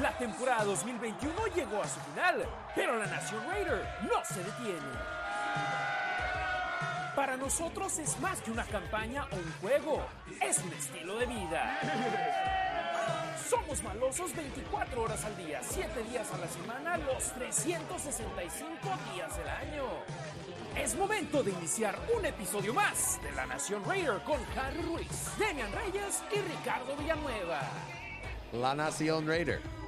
La temporada 2021 llegó a su final, pero la Nación Raider no se detiene. Para nosotros es más que una campaña o un juego, es un estilo de vida. Somos malosos 24 horas al día, 7 días a la semana, los 365 días del año. Es momento de iniciar un episodio más de La Nación Raider con Harry Ruiz, Demian Reyes y Ricardo Villanueva. La Nación Raider.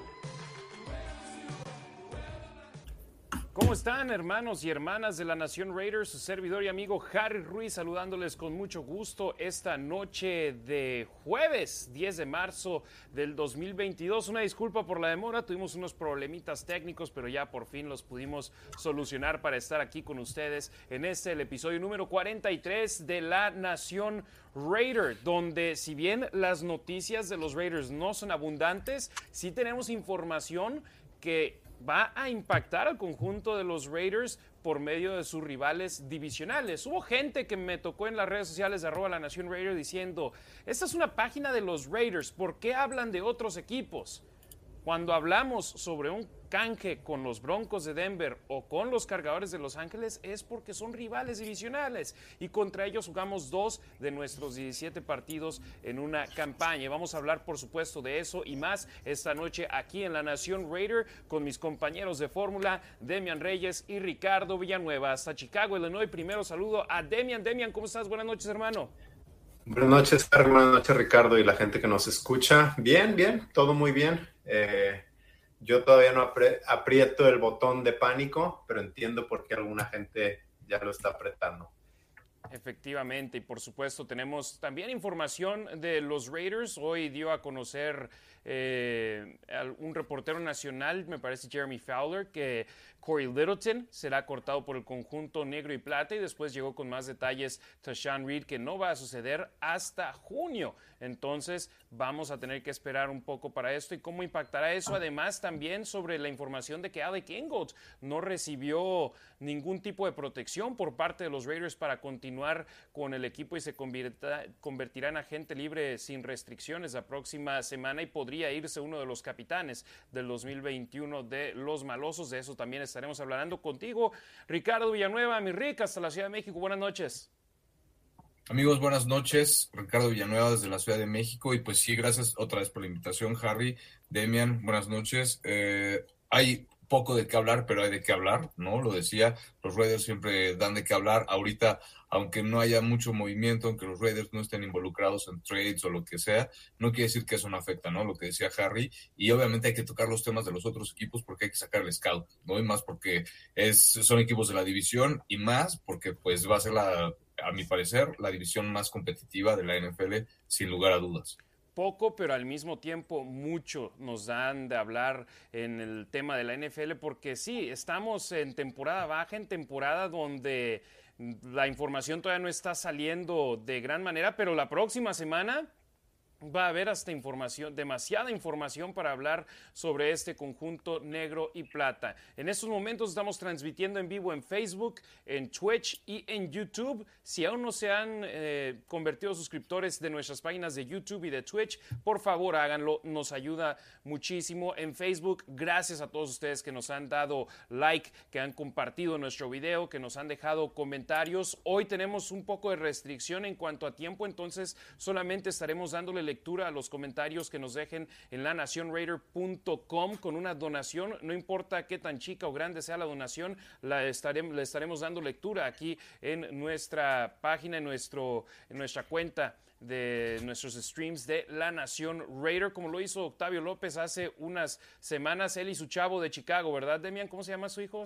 ¿Cómo están hermanos y hermanas de la Nación Raiders? Su servidor y amigo Harry Ruiz saludándoles con mucho gusto esta noche de jueves 10 de marzo del 2022. Una disculpa por la demora, tuvimos unos problemitas técnicos, pero ya por fin los pudimos solucionar para estar aquí con ustedes en este, el episodio número 43 de la Nación Raider, donde si bien las noticias de los Raiders no son abundantes, sí tenemos información que va a impactar al conjunto de los Raiders por medio de sus rivales divisionales. Hubo gente que me tocó en las redes sociales de arroba la Nación Raider diciendo, esta es una página de los Raiders, ¿por qué hablan de otros equipos? Cuando hablamos sobre un canje con los Broncos de Denver o con los Cargadores de Los Ángeles es porque son rivales divisionales y contra ellos jugamos dos de nuestros 17 partidos en una campaña. Vamos a hablar, por supuesto, de eso y más esta noche aquí en la Nación Raider con mis compañeros de fórmula, Demian Reyes y Ricardo Villanueva. Hasta Chicago, Illinois. Primero saludo a Demian. Demian, ¿cómo estás? Buenas noches, hermano. Buenas noches, buenas noches, Ricardo, y la gente que nos escucha. Bien, bien, todo muy bien. Eh, yo todavía no aprieto el botón de pánico, pero entiendo por qué alguna gente ya lo está apretando. Efectivamente, y por supuesto tenemos también información de los Raiders. Hoy dio a conocer eh, un reportero nacional, me parece Jeremy Fowler, que Corey Littleton será cortado por el conjunto negro y plata y después llegó con más detalles Tashan Reed que no va a suceder hasta junio. Entonces vamos a tener que esperar un poco para esto y cómo impactará eso. Además también sobre la información de que Alec Ingold no recibió ningún tipo de protección por parte de los Raiders para continuar con el equipo y se convertirá en agente libre sin restricciones la próxima semana y podría irse uno de los capitanes del 2021 de los malosos. De eso también estaremos hablando contigo. Ricardo Villanueva, mi rica, hasta la Ciudad de México. Buenas noches. Amigos, buenas noches. Ricardo Villanueva desde la Ciudad de México. Y pues sí, gracias otra vez por la invitación, Harry. Demian, buenas noches. Eh, hay poco de qué hablar, pero hay de qué hablar, ¿no? Lo decía, los Raiders siempre dan de qué hablar. Ahorita, aunque no haya mucho movimiento, aunque los Raiders no estén involucrados en trades o lo que sea, no quiere decir que eso no afecta, ¿no? Lo que decía Harry. Y obviamente hay que tocar los temas de los otros equipos porque hay que sacar el scout, ¿no? Y más porque es, son equipos de la división y más porque pues va a ser la, a mi parecer, la división más competitiva de la NFL, sin lugar a dudas poco, pero al mismo tiempo mucho nos dan de hablar en el tema de la NFL, porque sí, estamos en temporada baja, en temporada donde la información todavía no está saliendo de gran manera, pero la próxima semana va a haber hasta información, demasiada información para hablar sobre este conjunto negro y plata. En estos momentos estamos transmitiendo en vivo en Facebook, en Twitch y en YouTube. Si aún no se han eh, convertido suscriptores de nuestras páginas de YouTube y de Twitch, por favor háganlo, nos ayuda muchísimo. En Facebook, gracias a todos ustedes que nos han dado like, que han compartido nuestro video, que nos han dejado comentarios. Hoy tenemos un poco de restricción en cuanto a tiempo, entonces solamente estaremos dándole lectura a los comentarios que nos dejen en lanacionraider.com con una donación. No importa qué tan chica o grande sea la donación, la estaremos, le estaremos dando lectura aquí en nuestra página, en, nuestro, en nuestra cuenta de nuestros streams de La Nación Raider, como lo hizo Octavio López hace unas semanas, él y su chavo de Chicago, ¿verdad, Demian? ¿Cómo se llama su hijo?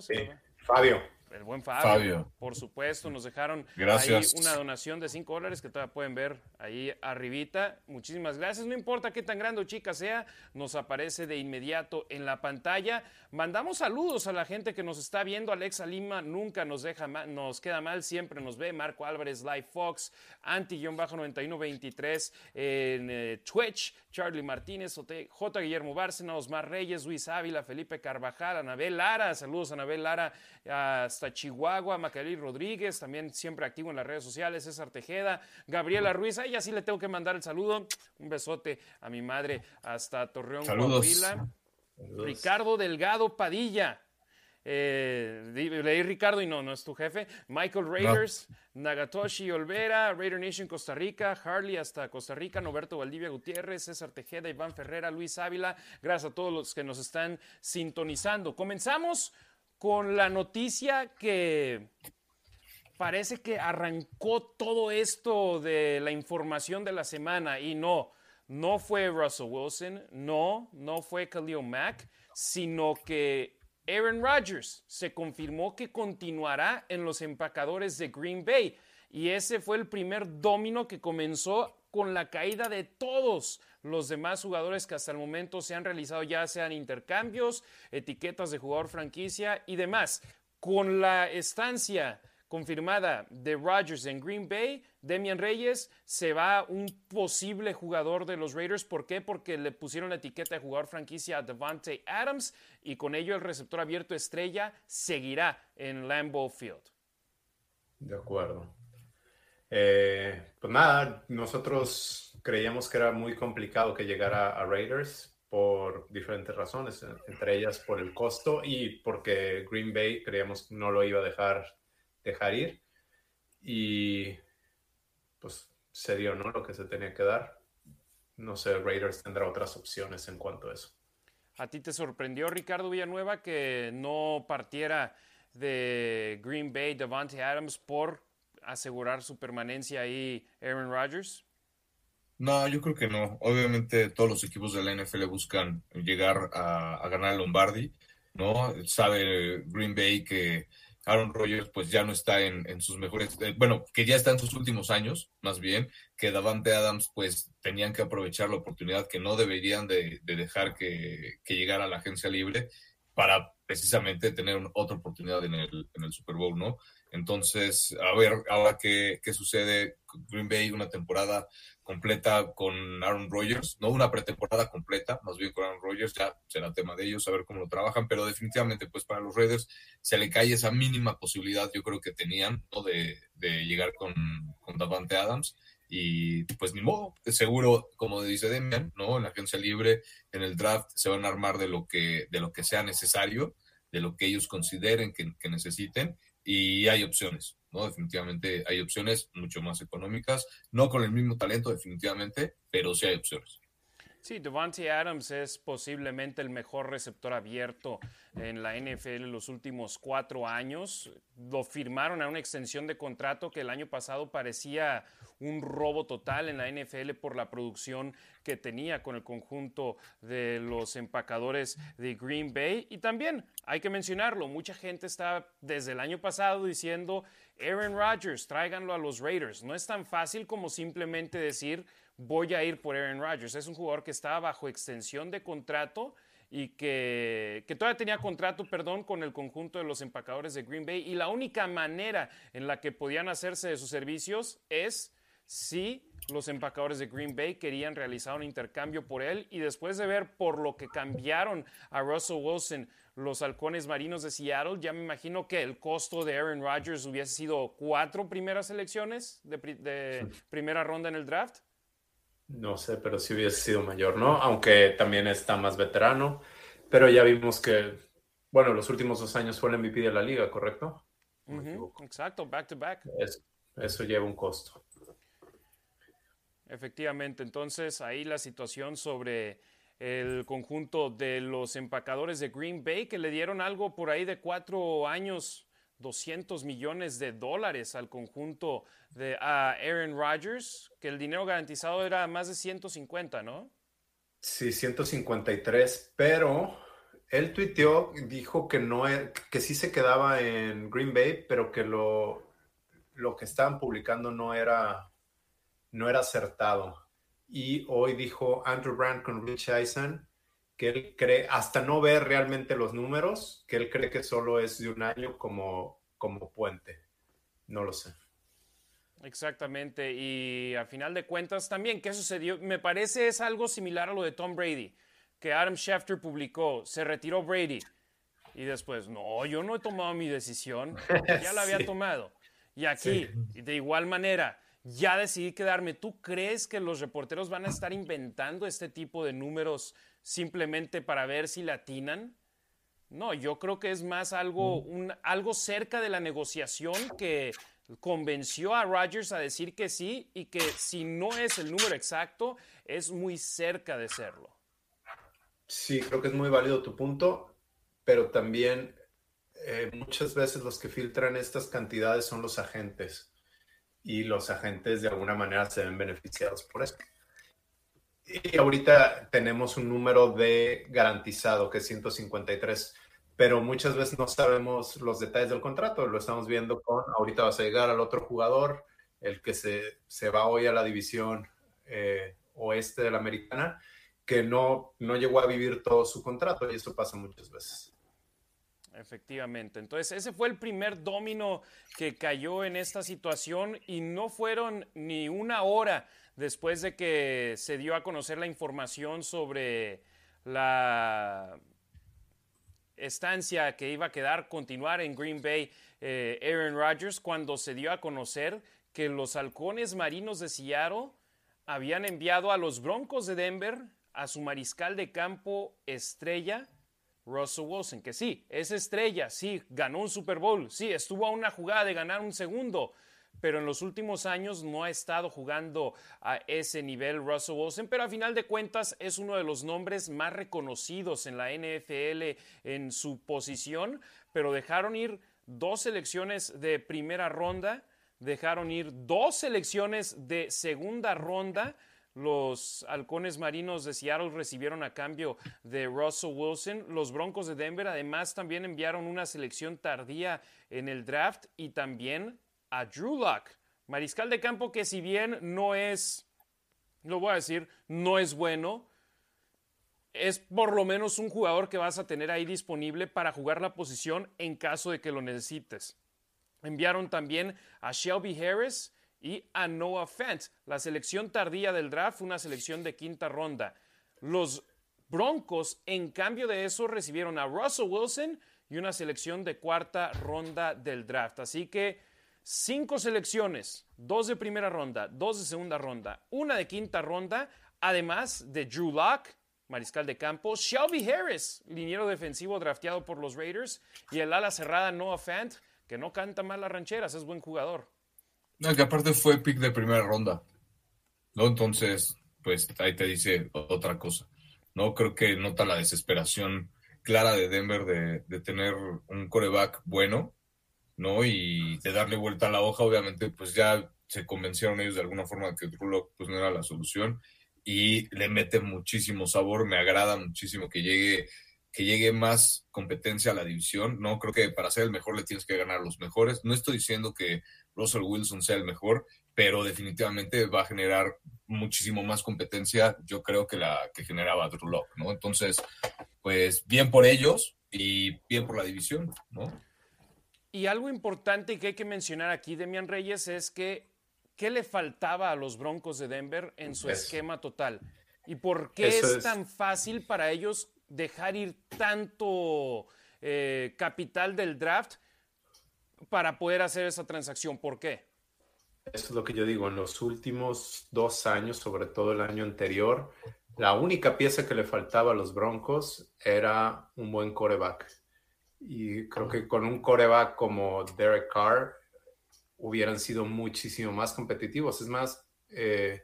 Fabio el buen Fabio, por supuesto, nos dejaron ahí una donación de 5 dólares que todavía pueden ver ahí arribita. Muchísimas gracias. No importa qué tan grande o chica sea, nos aparece de inmediato en la pantalla. Mandamos saludos a la gente que nos está viendo. Alexa Lima nunca nos deja nos queda mal, siempre nos ve. Marco Álvarez, Live Fox, Anti-9129, 23 en eh, Twitch, Charlie Martínez, J. Guillermo Bárcena, Osmar Reyes, Luis Ávila, Felipe Carvajal, Anabel Lara, saludos a Anabel Lara hasta Chihuahua, Macalí Rodríguez, también siempre activo en las redes sociales, César Tejeda, Gabriela Ruiz, ahí así le tengo que mandar el saludo, un besote a mi madre hasta Torreón, Coahuila. Ricardo Delgado Padilla, eh, leí Ricardo y no, no es tu jefe. Michael Raiders, Nagatoshi Olvera, Raider Nation Costa Rica, Harley hasta Costa Rica, Noberto Valdivia Gutiérrez, César Tejeda, Iván Ferrera, Luis Ávila. Gracias a todos los que nos están sintonizando. Comenzamos con la noticia que parece que arrancó todo esto de la información de la semana. Y no, no fue Russell Wilson, no, no fue Khalil Mack, sino que Aaron Rodgers se confirmó que continuará en los empacadores de Green Bay. Y ese fue el primer domino que comenzó con la caída de todos los demás jugadores que hasta el momento se han realizado, ya sean intercambios, etiquetas de jugador franquicia y demás. Con la estancia confirmada de Rodgers en Green Bay, Demian Reyes se va un posible jugador de los Raiders. ¿Por qué? Porque le pusieron la etiqueta de jugador franquicia a Devante Adams y con ello el receptor abierto estrella seguirá en Lambeau Field. De acuerdo. Eh, pues nada, nosotros creíamos que era muy complicado que llegara a Raiders por diferentes razones, entre ellas por el costo y porque Green Bay creíamos no lo iba a dejar dejar ir. Y pues se dio, ¿no? Lo que se tenía que dar. No sé, Raiders tendrá otras opciones en cuanto a eso. ¿A ti te sorprendió, Ricardo Villanueva, que no partiera de Green Bay Devante Adams por asegurar su permanencia ahí Aaron Rodgers? No, yo creo que no. Obviamente todos los equipos de la NFL buscan llegar a, a ganar el Lombardi, ¿no? Sabe Green Bay que Aaron Rodgers pues ya no está en, sus mejores, eh, bueno, que ya está en sus últimos años, más bien, que Davante Adams pues tenían que aprovechar la oportunidad que no deberían de, dejar que, llegara a la agencia libre para precisamente tener otra oportunidad en el, en el Super Bowl, ¿no? Entonces, a ver ahora qué, qué sucede. Green Bay, una temporada completa con Aaron Rodgers, no una pretemporada completa, más bien con Aaron Rodgers, ya será tema de ellos, a ver cómo lo trabajan, pero definitivamente pues para los Raiders se le cae esa mínima posibilidad, yo creo que tenían, ¿no? de, de llegar con, con Davante Adams y pues ni modo, seguro, como dice Demian, ¿no? En la agencia libre, en el draft, se van a armar de lo que, de lo que sea necesario, de lo que ellos consideren que, que necesiten, y hay opciones, ¿no? Definitivamente hay opciones mucho más económicas, no con el mismo talento, definitivamente, pero sí hay opciones. Sí, Devontae Adams es posiblemente el mejor receptor abierto en la NFL en los últimos cuatro años. Lo firmaron a una extensión de contrato que el año pasado parecía un robo total en la NFL por la producción que tenía con el conjunto de los empacadores de Green Bay. Y también hay que mencionarlo, mucha gente está desde el año pasado diciendo, Aaron Rodgers, tráiganlo a los Raiders. No es tan fácil como simplemente decir, voy a ir por Aaron Rodgers. Es un jugador que estaba bajo extensión de contrato y que, que, todavía tenía contrato, perdón, con el conjunto de los empacadores de Green Bay. Y la única manera en la que podían hacerse de sus servicios es si los empacadores de Green Bay querían realizar un intercambio por él. Y después de ver por lo que cambiaron a Russell Wilson los halcones marinos de Seattle, ya me imagino que el costo de Aaron Rodgers hubiese sido cuatro primeras selecciones de, de primera ronda en el draft. No sé, pero sí hubiese sido mayor, ¿no? Aunque también está más veterano. Pero ya vimos que, bueno, los últimos dos años fue el MVP de la liga, ¿correcto? exacto, back to back. eso lleva un costo. Efectivamente, entonces ahí la situación sobre el conjunto de los empacadores de Green Bay que le dieron algo por ahí de cuatro años 200 millones de dólares al conjunto de Aaron Rodgers, que el dinero garantizado era más de 150, ¿no? Sí, 153, pero él tuiteó, dijo que no, e, que sí se quedaba en Green Bay, pero que lo, lo que estaban publicando no era, no era acertado. Y hoy dijo Andrew Brand con Rich Eisen que él cree, hasta no ver realmente los números, que él cree que solo es de un año como, como puente. No lo sé. Exactamente, y a final de cuentas también, ¿qué sucedió? Me parece es algo similar a lo de Tom Brady, que Adam Schefter publicó, se retiró Brady, y después, no, yo no he tomado mi decisión, ya la había tomado. Y aquí, de igual manera, ya decidí quedarme. ¿Tú crees que los reporteros van a estar inventando este tipo de números simplemente para ver si latinan? No, yo creo que es más algo, un, algo cerca de la negociación que convenció a Rodgers a decir que sí y que si no es el número exacto, es muy cerca de serlo. Sí, creo que es muy válido tu punto, pero también eh, muchas veces los que filtran estas cantidades son los agentes y los agentes de alguna manera se ven beneficiados por esto. Y ahorita tenemos un número de garantizado que es 153 pero muchas veces no sabemos los detalles del contrato. Lo estamos viendo con, ahorita vas a llegar al otro jugador, el que se, se va hoy a la división eh, oeste de la americana, que no, no llegó a vivir todo su contrato y eso pasa muchas veces. Efectivamente. Entonces, ese fue el primer domino que cayó en esta situación y no fueron ni una hora después de que se dio a conocer la información sobre la estancia que iba a quedar, continuar en Green Bay eh, Aaron Rodgers cuando se dio a conocer que los halcones marinos de Seattle habían enviado a los Broncos de Denver a su mariscal de campo estrella, Russell Wilson, que sí, es estrella, sí, ganó un Super Bowl, sí, estuvo a una jugada de ganar un segundo, pero en los últimos años no ha estado jugando a ese nivel Russell Wilson, pero a final de cuentas es uno de los nombres más reconocidos en la NFL en su posición, pero dejaron ir dos selecciones de primera ronda, dejaron ir dos selecciones de segunda ronda. Los halcones marinos de Seattle recibieron a cambio de Russell Wilson. Los Broncos de Denver además también enviaron una selección tardía en el draft y también a Drew Luck, mariscal de campo que si bien no es, lo voy a decir, no es bueno, es por lo menos un jugador que vas a tener ahí disponible para jugar la posición en caso de que lo necesites. Enviaron también a Shelby Harris y a Noah Fent. La selección tardía del draft una selección de quinta ronda. Los Broncos, en cambio de eso, recibieron a Russell Wilson y una selección de cuarta ronda del draft. Así que cinco selecciones, dos de primera ronda, dos de segunda ronda, una de quinta ronda, además de Drew Locke, mariscal de campo, Shelby Harris, liniero defensivo drafteado por los Raiders, y el ala cerrada Noah Fant, que no canta mal las rancheras, es buen jugador. No, que aparte fue pick de primera ronda, ¿no? Entonces, pues ahí te dice otra cosa, ¿no? Creo que nota la desesperación clara de Denver de, de tener un coreback bueno, ¿no? Y de darle vuelta a la hoja, obviamente, pues ya se convencieron ellos de alguna forma que True pues no era la solución y le mete muchísimo sabor, me agrada muchísimo que llegue que llegue más competencia a la división, ¿no? Creo que para ser el mejor le tienes que ganar a los mejores. No estoy diciendo que Russell Wilson sea el mejor, pero definitivamente va a generar muchísimo más competencia, yo creo que la que generaba Drew Locke, ¿no? Entonces, pues bien por ellos y bien por la división, ¿no? Y algo importante que hay que mencionar aquí, Demian Reyes, es que ¿qué le faltaba a los Broncos de Denver en su esquema total? ¿Y por qué es, tan fácil para ellos dejar ir tanto eh, capital del draft para poder hacer esa transacción? ¿Por qué? Eso es lo que yo digo. En los últimos dos años, sobre todo el año anterior, la única pieza que le faltaba a los Broncos era un buen coreback y creo que con un coreback como Derek Carr hubieran sido muchísimo más competitivos. Es más, eh,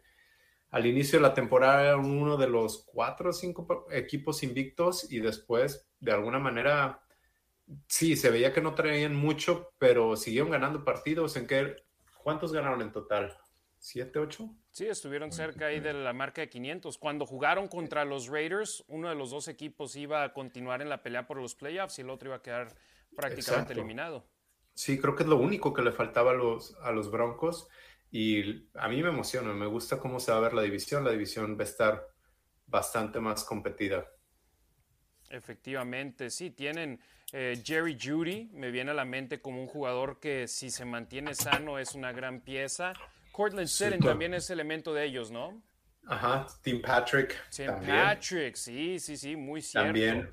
al inicio de la temporada era uno de los cuatro o cinco equipos invictos y después, de alguna manera, sí, se veía que no traían mucho, pero siguieron ganando partidos. ¿En qué? ¿Cuántos ganaron en total? ¿Siete, ocho? Sí, estuvieron cerca ahí de la marca de 500. Cuando jugaron contra los Raiders, uno de los dos equipos iba a continuar en la pelea por los playoffs y el otro iba a quedar prácticamente eliminado. Sí, creo que es lo único que le faltaba a los, a los Broncos y a mí me emociona, me gusta cómo se va a ver la división. La división va a estar bastante más competida. Efectivamente, sí, tienen eh, Jerry Judy, me viene a la mente como un jugador que si se mantiene sano es una gran pieza. Cortland Sutton también es elemento de ellos, ¿no? Ajá, Tim Patrick. Tim Patrick, sí, sí, sí, muy cierto. También.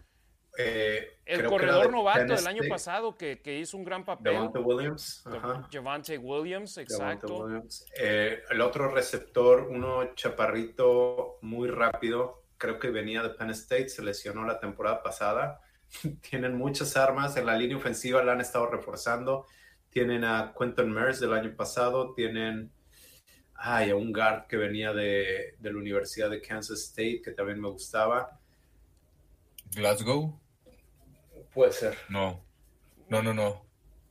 Eh, el corredor novato del año pasado que, que, hizo un gran papel. Javante Williams. Ajá. Javante Williams, exacto. Williams. Eh, el otro receptor, uno chaparrito muy rápido, creo que venía de Penn State, se lesionó la temporada pasada. Tienen muchas armas en la línea ofensiva, la han estado reforzando. Tienen a Quentin Mers del año pasado, tienen ay, a un guard que venía de, de la Universidad de Kansas State, que también me gustaba. Glasgow. Puede ser. No, no, no, no.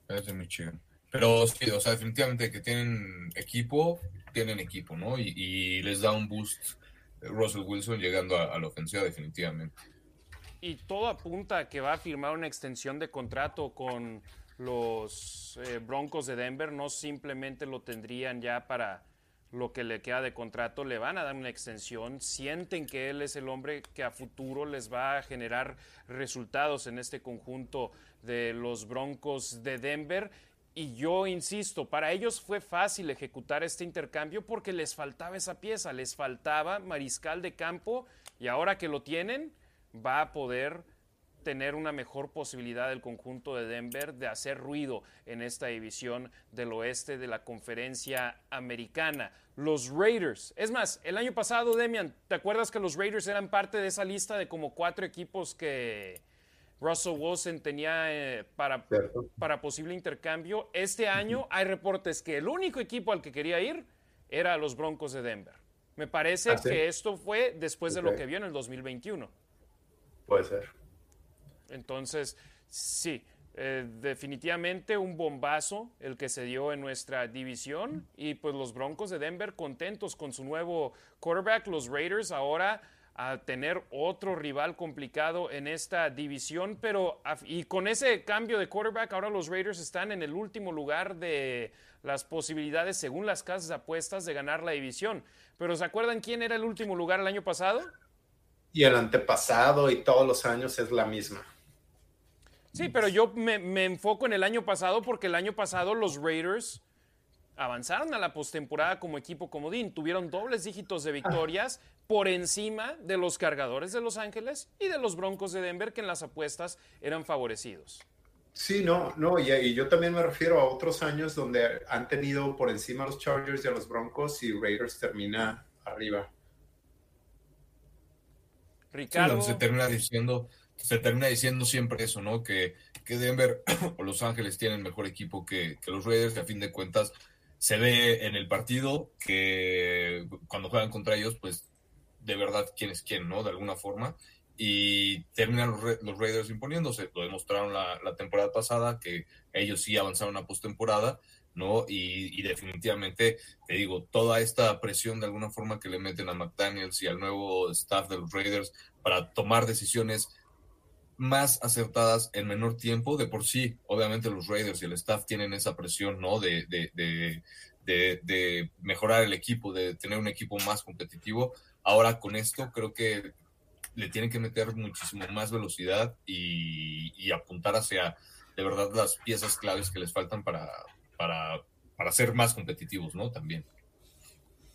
Es de Michigan. Pero sí, o sea, definitivamente que tienen equipo, tienen equipo, ¿no? Y, les da un boost Russell Wilson llegando a, la ofensiva, definitivamente. Y todo apunta a que va a firmar una extensión de contrato con los eh, Broncos de Denver. No simplemente lo tendrían ya para lo que le queda de contrato, le van a dar una extensión, sienten que él es el hombre que a futuro les va a generar resultados en este conjunto de los Broncos de Denver. Y yo insisto, para ellos fue fácil ejecutar este intercambio porque les faltaba esa pieza, les faltaba mariscal de campo y ahora que lo tienen, va a poder tener una mejor posibilidad del conjunto de Denver de hacer ruido en esta división del oeste de la conferencia americana. Los Raiders, es más, el año pasado, Demian, ¿te acuerdas que los Raiders eran parte de esa lista de como cuatro equipos que Russell Wilson tenía eh, para, para posible intercambio? Este año hay reportes que el único equipo al que quería ir era los Broncos de Denver. Me parece ¿Ah, que esto fue después de lo que vio en el 2021. Puede ser. Entonces, sí, eh, definitivamente un bombazo el que se dio en nuestra división y pues los Broncos de Denver contentos con su nuevo quarterback, los Raiders ahora a tener otro rival complicado en esta división, pero y con ese cambio de quarterback ahora los Raiders están en el último lugar de las posibilidades según las casas de apuestas de ganar la división. Pero ¿se acuerdan quién era el último lugar el año pasado? Y el antepasado y todos los años es la misma. Sí, pero yo me, enfoco en el año pasado porque el año pasado los Raiders avanzaron a la postemporada como equipo comodín. Tuvieron dobles dígitos de victorias por encima de los cargadores de Los Ángeles y de los Broncos de Denver, que en las apuestas eran favorecidos. Sí, no, no, y, yo también me refiero a otros años donde han tenido por encima a los Chargers y a los Broncos y Raiders termina arriba. Ricardo. se termina diciendo se termina diciendo siempre eso, ¿no? Que, que Denver o Los Ángeles tienen mejor equipo que, los Raiders, que a fin de cuentas se ve en el partido que cuando juegan contra ellos, pues de verdad quién es quién, ¿no? De alguna forma. Y terminan los, Raiders imponiéndose. Lo demostraron la, temporada pasada, que ellos sí avanzaron a postemporada, ¿no? Y, definitivamente, te digo, toda esta presión de alguna forma que le meten a McDaniels y al nuevo staff de los Raiders para tomar decisiones más acertadas en menor tiempo. De por sí, obviamente los Raiders y el staff tienen esa presión, ¿no? De, de, mejorar el equipo, de tener un equipo más competitivo. Ahora con esto creo que le tienen que meter muchísimo más velocidad y, apuntar hacia de verdad las piezas claves que les faltan para, para, para ser más competitivos, ¿no? También.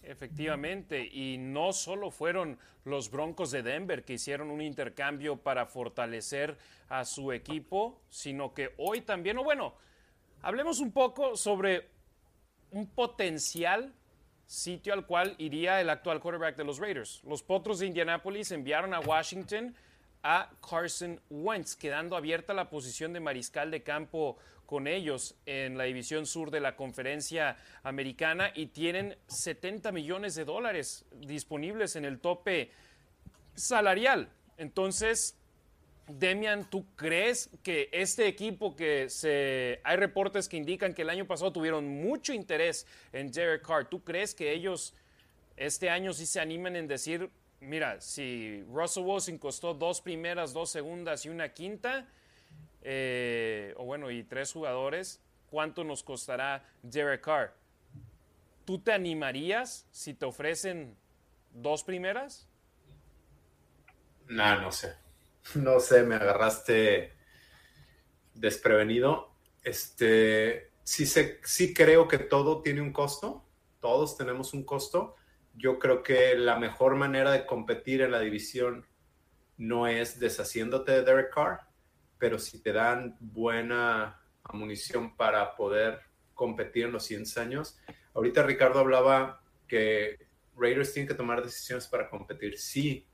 Efectivamente, y no solo fueron los Broncos de Denver que hicieron un intercambio para fortalecer a su equipo, sino que hoy también, o bueno, hablemos un poco sobre un potencial sitio al cual iría el actual quarterback de los Raiders. Los Potros de Indianapolis enviaron a Washington a Carson Wentz, quedando abierta la posición de mariscal de campo con ellos en la división sur de la conferencia americana y tienen 70 millones de dólares disponibles en el tope salarial. Entonces, Demian, ¿tú crees que este equipo que se... Hay reportes que indican que el año pasado tuvieron mucho interés en Derek Carr. ¿Tú crees que ellos este año sí se animen en decir, mira, si Russell Wilson costó dos primeras, dos segundas y una quinta, eh, o bueno, y tres jugadores, ¿cuánto nos costará Derek Carr? ¿Tú te animarías si te ofrecen dos primeras? No, no sé. No sé, me agarraste desprevenido. Este, sí, sí creo que todo tiene un costo. Todos tenemos un costo. Yo creo que la mejor manera de competir en la división no es deshaciéndote de Derek Carr, pero si te dan buena munición para poder competir en los 100 años. Ahorita Ricardo hablaba que Raiders tienen que tomar decisiones para competir. Sí,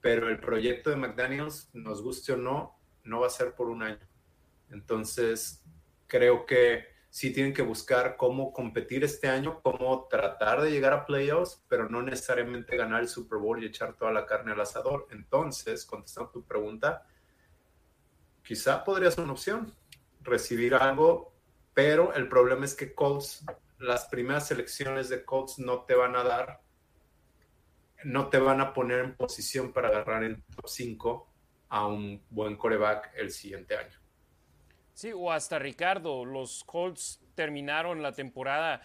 pero el proyecto de McDaniels, nos guste o no, no va a ser por un año. Entonces, creo que sí tienen que buscar cómo competir este año, cómo tratar de llegar a playoffs, pero no necesariamente ganar el Super Bowl y echar toda la carne al asador. Entonces, contestando tu pregunta, quizá podría ser una opción recibir algo, pero el problema es que Colts, las primeras selecciones de Colts no te van a dar no te van a poner en posición para agarrar en top 5 a un buen coreback el siguiente año. Sí, o hasta Ricardo, los Colts terminaron la temporada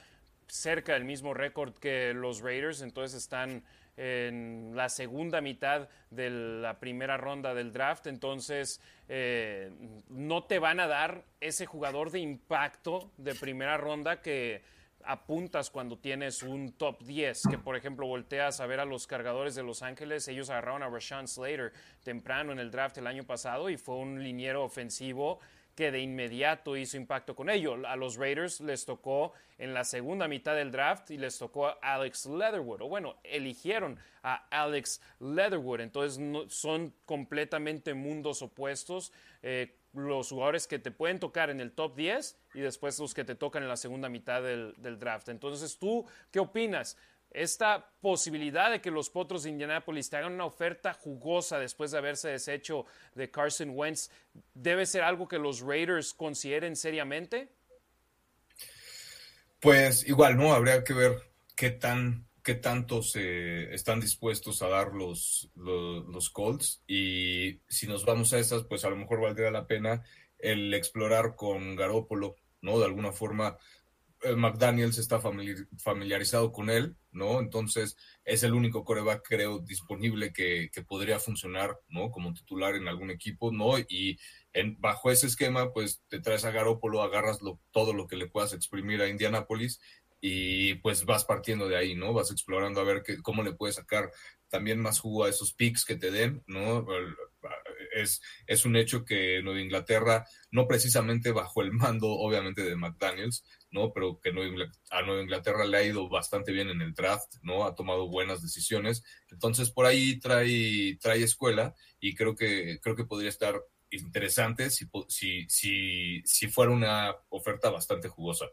cerca del mismo récord que los Raiders, entonces están en la segunda mitad de la primera ronda del draft, entonces eh, no te van a dar ese jugador de impacto de primera ronda que apuntas cuando tienes un top 10, que por ejemplo volteas a ver a los cargadores de Los Ángeles, ellos agarraron a Rashawn Slater temprano en el draft el año pasado y fue un liniero ofensivo que de inmediato hizo impacto con ello. A los Raiders les tocó en la segunda mitad del draft y les tocó a Alex Leatherwood. O bueno, eligieron a Alex Leatherwood. Entonces son completamente mundos opuestos. Eh, los jugadores que te pueden tocar en el top 10 y después los que te tocan en la segunda mitad del, draft. Entonces, ¿tú qué opinas? Esta posibilidad de que los Potros de Indianapolis te hagan una oferta jugosa después de haberse deshecho de Carson Wentz, ¿debe ser algo que los Raiders consideren seriamente? Pues igual, ¿no? Habría que ver qué tan qué tanto se están dispuestos a dar los, los, Colts y si nos vamos a estas, pues a lo mejor valdría la pena el explorar con Garópolo, ¿no? De alguna forma, McDaniels está familiarizado con él, ¿no? Entonces es el único coreback, creo, disponible que, que, podría funcionar, ¿no? Como titular en algún equipo, ¿no? Y en, bajo ese esquema, pues te traes a Garópolo, agarras todo lo que le puedas exprimir a Indianapolis y pues vas partiendo de ahí, ¿no? Vas explorando a ver qué, cómo le puedes sacar también más jugo a esos picks que te den, ¿no? Es, es un hecho que Nueva Inglaterra, no precisamente bajo el mando, obviamente, de McDaniels, ¿no? Pero que a Nueva Inglaterra le ha ido bastante bien en el draft, ¿no? Ha tomado buenas decisiones. Entonces, por ahí trae, trae escuela y creo que, creo que podría estar interesante si, si, si, si fuera una oferta bastante jugosa.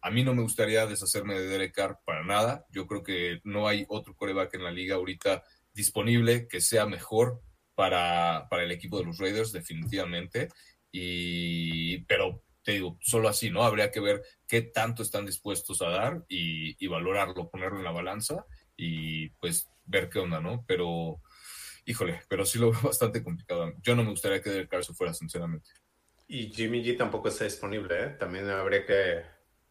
A mí no me gustaría deshacerme de Derek Carr para nada. Yo creo que no hay otro coreback en la liga ahorita disponible que sea mejor para, para el equipo de los Raiders, definitivamente. Y, pero te digo, solo así, ¿no? Habría que ver qué tanto están dispuestos a dar y, valorarlo, ponerlo en la balanza y pues ver qué onda, ¿no? Pero, híjole, pero sí lo veo bastante complicado. Yo no me gustaría que Derek Carr se fuera, sinceramente. Y Jimmy G tampoco está disponible, ¿eh? También habría que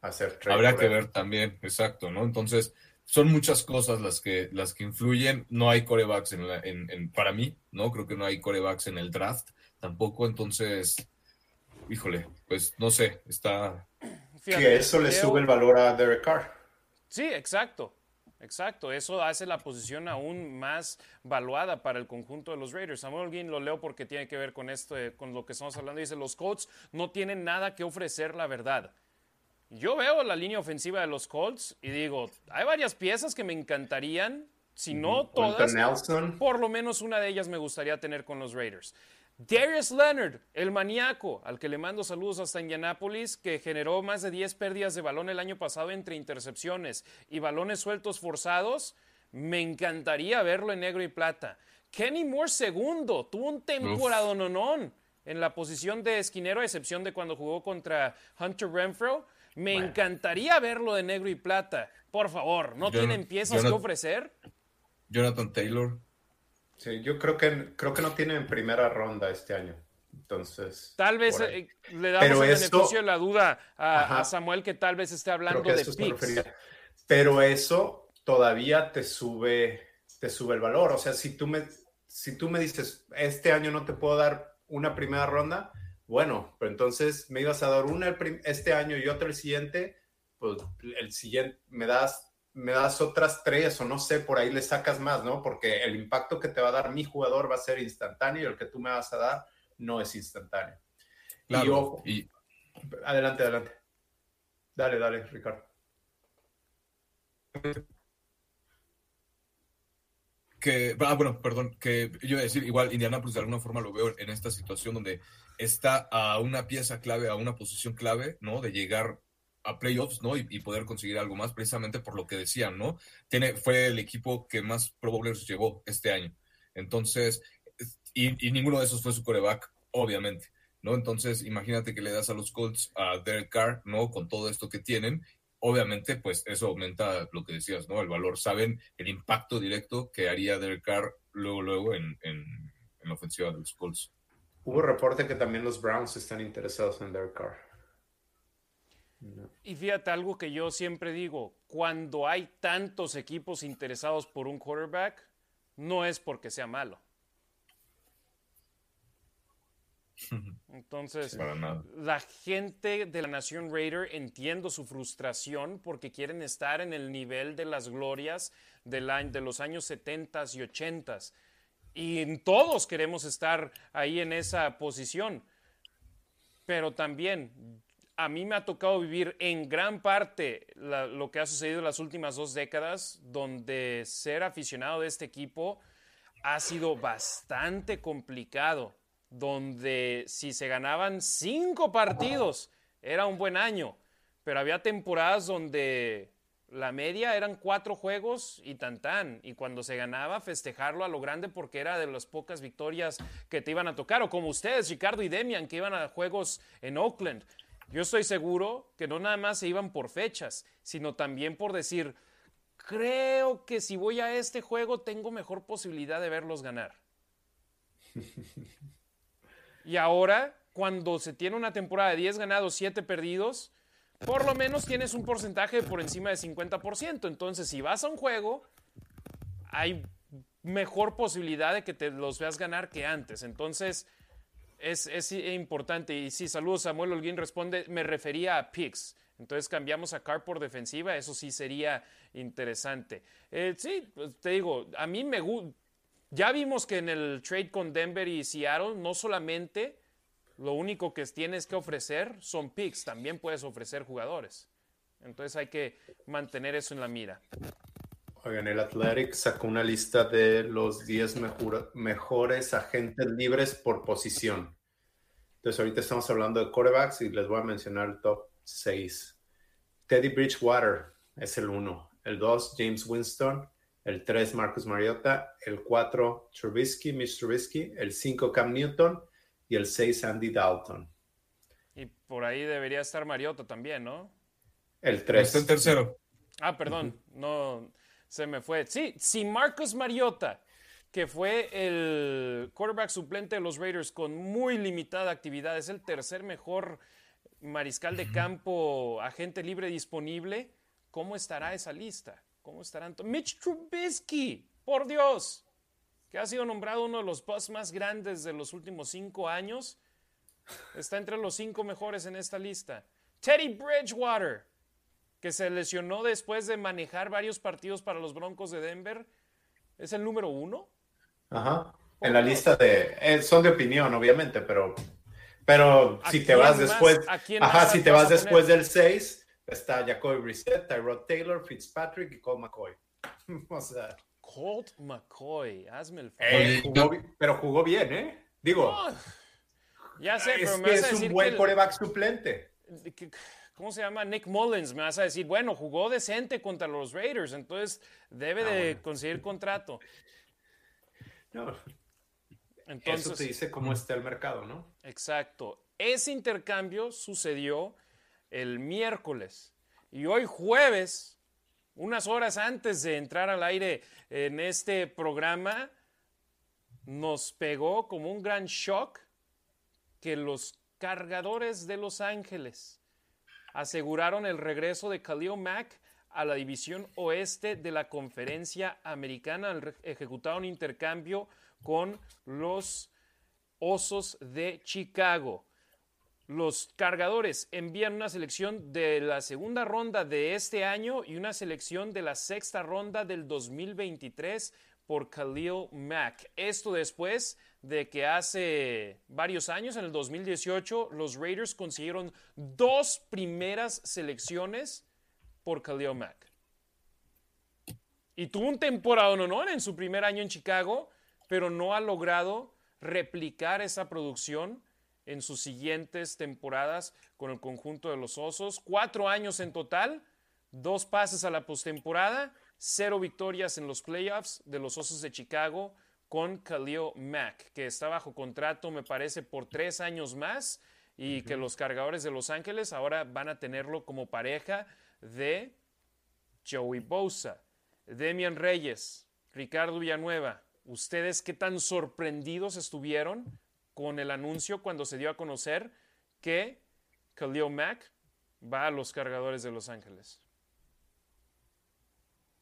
hacer Habrá que ver también, exacto, ¿no? Entonces, son muchas cosas las que, las que influyen. No hay corebacks en, en, para mí, ¿no? Creo que no hay corebacks en el draft tampoco. Entonces, híjole, pues no sé, está. que eso le sube el valor a Derek Carr. Sí, exacto. Exacto, eso hace la posición aún más valuada para el conjunto de los Raiders. Samuel Guin lo leo porque tiene que ver con esto, con lo que estamos hablando. Dice, los Colts no tienen nada que ofrecer, la verdad. Yo veo la línea ofensiva de los Colts y digo, hay varias piezas que me encantarían, si no todas, por lo menos una de ellas me gustaría tener con los Raiders. Darius Leonard, el maníaco, al que le mando saludos hasta Indianápolis, que generó más de 10 pérdidas de balón el año pasado entre intercepciones y balones sueltos forzados, me encantaría verlo en negro y plata. Kenny Moore segundo, tuvo un temporada nonón en la posición de esquinero, a excepción de cuando jugó contra Hunter Renfro. Me encantaría verlo de negro y plata. Por favor, ¿no tienen piezas que ofrecer? Jonathan Taylor. Sí, yo creo que creo que no tiene en primera ronda este año. Entonces. Tal vez eh, le damos el beneficio de la duda a, Samuel que tal vez esté hablando de picks. Pero eso todavía te sube, te sube el valor. O sea, si tú me, si tú me dices, este año no te puedo dar una primera ronda, bueno, pero entonces me ibas a dar una este año y otra el siguiente, pues el siguiente me das me das otras tres o no sé, por ahí le sacas más, ¿no? Porque el impacto que te va a dar mi jugador va a ser instantáneo y el que tú me vas a dar no es instantáneo. Claro, y, Adelante, adelante. Dale, dale, Ricardo. Que, ah, bueno, perdón, que yo iba a decir, igual Indianapolis de alguna forma lo veo en esta situación donde está a una pieza clave, a una posición clave, ¿no? De llegar a playoffs, ¿no? Y, poder conseguir algo más, precisamente por lo que decían, ¿no? Tiene, fue el equipo que más Pro Bowlers llegó este año. Entonces, y, y, ninguno de esos fue su coreback, obviamente, ¿no? Entonces, imagínate que le das a los Colts a Derek Carr, ¿no? Con todo esto que tienen, obviamente, pues eso aumenta lo que decías, ¿no? El valor, saben el impacto directo que haría Derek Carr luego, luego en, en, la ofensiva de los Colts. Hubo reporte que también los Browns están interesados en Derek Carr. Y fíjate algo que yo siempre digo, cuando hay tantos equipos interesados por un quarterback, no es porque sea malo. Entonces, la gente de la Nación Raider entiendo su frustración porque quieren estar en el nivel de las glorias de, de los años 70 y 80 y todos queremos estar ahí en esa posición. Pero también a mí me ha tocado vivir en gran parte lo que ha sucedido en las últimas dos décadas, donde ser aficionado de este equipo ha sido bastante complicado donde si se ganaban cinco partidos era un buen año, pero había temporadas donde la media eran cuatro juegos y tan tan, y cuando se ganaba festejarlo a lo grande porque era de las pocas victorias que te iban a tocar, o como ustedes, Ricardo y Demian, que iban a juegos en Oakland. Yo estoy seguro que no nada más se iban por fechas, sino también por decir, creo que si voy a este juego tengo mejor posibilidad de verlos ganar. Y ahora, cuando se tiene una temporada de 10 ganados, 7 perdidos, por lo menos tienes un porcentaje por encima de 50%. Entonces, si vas a un juego, hay mejor posibilidad de que te los veas ganar que antes. Entonces, es, importante. Y si saludos, Samuel Holguín responde, me refería a picks. Entonces cambiamos a Carr por defensiva, eso sí sería interesante. Eh, sí, pues, te digo, a mí me gusta, ya vimos que en el trade con Denver y Seattle no solamente lo único que tienes que ofrecer son picks, también puedes ofrecer jugadores. Entonces hay que mantener eso en la mira. Oigan, el Athletic sacó una lista de los 10 mejores agentes libres por posición. Entonces ahorita estamos hablando de quarterbacks y les voy a mencionar el top 6. Teddy Bridgewater es el 1. El 2, James Winston el 3 Marcus Mariota, el 4 Trubisky, Mitch Trubisky, el 5 Cam Newton y el 6 Andy Dalton. Y por ahí debería estar Mariota también, ¿no? El 3. Está en tercero. Ah, perdón, no se me fue. Sí, si Marcus Mariota, que fue el quarterback suplente de los Raiders con muy limitada actividad, es el tercer mejor mariscal de campo agente libre disponible, ¿cómo estará esa lista? ¿Cómo estarán? Mitch Trubisky, por Dios, que ha sido nombrado uno de los boss más grandes de los últimos cinco años, está entre los cinco mejores en esta lista. Teddy Bridgewater, que se lesionó después de manejar varios partidos para los Broncos de Denver, es el número uno. Ajá. En la lista de. Eh, son de opinión, obviamente, pero. Pero si te vas después. Ajá, si te vas después del 6, Está Jacoby Brissett, Tyrod Taylor, Fitzpatrick y Colt McCoy. o sea. Colt McCoy, hazme el eh, favor. pero jugó bien, ¿eh? Digo. ya sé, pero me vas a decir. Es un buen coreback suplente. ¿Cómo se llama? Nick Mullins. Me vas a decir, bueno, jugó decente contra los Raiders, entonces debe ah, de conseguir contrato. No. Entonces, Eso te dice cómo está el mercado, ¿no? Exacto. Ese intercambio sucedió el miércoles. Y hoy jueves, unas horas antes de entrar al aire en este programa, nos pegó como un gran shock que los cargadores de Los Ángeles aseguraron el regreso de Khalil Mack a la división oeste de la conferencia americana, ejecutaron un intercambio con los Osos de Chicago. Los cargadores envían una selección de la segunda ronda de este año y una selección de la sexta ronda del 2023 por Khalil Mack. Esto después de que hace varios años, en el 2018, los Raiders consiguieron dos primeras selecciones por Khalil Mack. Y tuvo un temporada honor en su primer año en Chicago, pero no ha logrado replicar esa producción en sus siguientes temporadas con el conjunto de los Osos. Cuatro años en total, dos pases a la postemporada, cero victorias en los playoffs de los Osos de Chicago con Khalil Mack, que está bajo contrato, me parece, por tres años más y que los cargadores de Los Ángeles ahora van a tenerlo como pareja de Joey Bosa, Demian Reyes, Ricardo Villanueva. ¿Ustedes qué tan sorprendidos estuvieron con el anuncio cuando se dio a conocer que Khalil Mack va a los cargadores de Los Ángeles?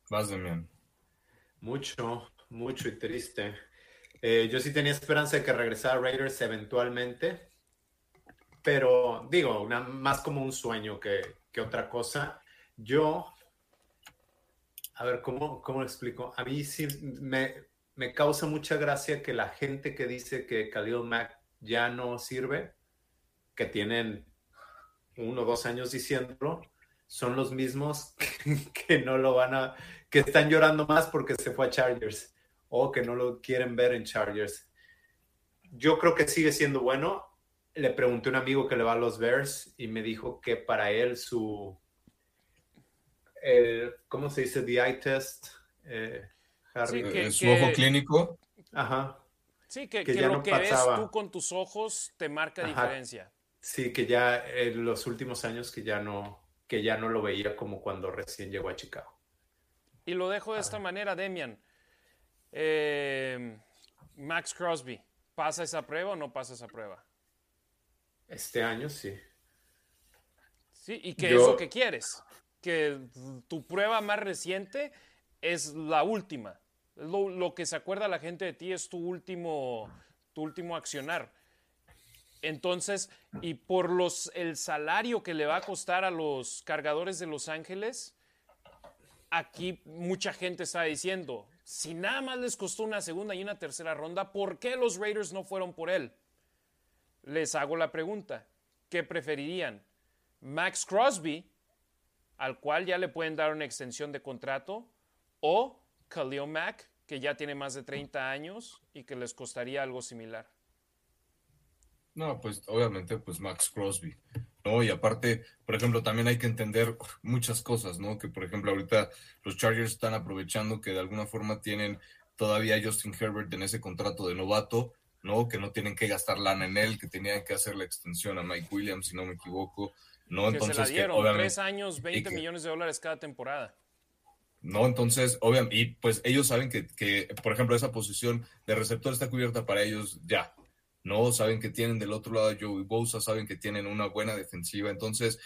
Vas, Demian. Mucho, mucho y triste. Eh, yo sí tenía esperanza de que regresara Raiders eventualmente, pero digo, más como un sueño que, otra cosa. Yo, a ver, ¿cómo, cómo lo explico? A mí sí me, me causa mucha gracia que la gente que dice que Khalil Mack ya no sirve, que tienen uno o dos años diciéndolo, son los mismos que no lo van a, que están llorando más porque se fue a Chargers o que no lo quieren ver en Chargers. Yo creo que sigue siendo bueno. Le pregunté a un amigo que le va a los Bears y me dijo que para él su, ¿cómo se dice? The eye test. Eh, eh, su ojo clínico. Ajá. Sí, que, lo que ves tú con tus ojos te marca diferencia. Sí, que ya en los últimos años que ya no, que ya no lo veía como cuando recién llegó a Chicago. Y lo dejo de esta manera, Demian. Eh, Max Crosby, ¿pasa esa prueba o no pasa esa prueba? Este año sí. Sí, y qué es lo que quieres. Que tu prueba más reciente es la última. Lo, que se acuerda la gente de ti es tu último, tu último accionar. Entonces, y por los, el salario que le va a costar a los cargadores de Los Ángeles, aquí mucha gente está diciendo, si nada más les costó una segunda y una tercera ronda, ¿por qué los Raiders no fueron por él? Les hago la pregunta, ¿qué preferirían? ¿Max Crosby, al cual ya le pueden dar una extensión de contrato, o Khalil Mack, que ya tiene más de 30 años y que les costaría algo similar? No, pues obviamente, pues Max Crosby. ¿no? Y aparte, por ejemplo, también hay que entender muchas cosas, ¿no? Que por ejemplo ahorita los Chargers están aprovechando que de alguna forma tienen todavía a Justin Herbert en ese contrato de novato, ¿no? Que no tienen que gastar lana en él, que tenían que hacer la extensión a Mike Williams, si no me equivoco, ¿no? Que Entonces, se la dieron, tres años, 20 millones de dólares cada temporada. ¿No? Entonces, obviamente, y pues ellos saben que, que, por ejemplo, esa posición de receptor está cubierta para ellos ya, ¿no? Saben que tienen del otro lado a Joey Bosa, saben que tienen una buena defensiva, entonces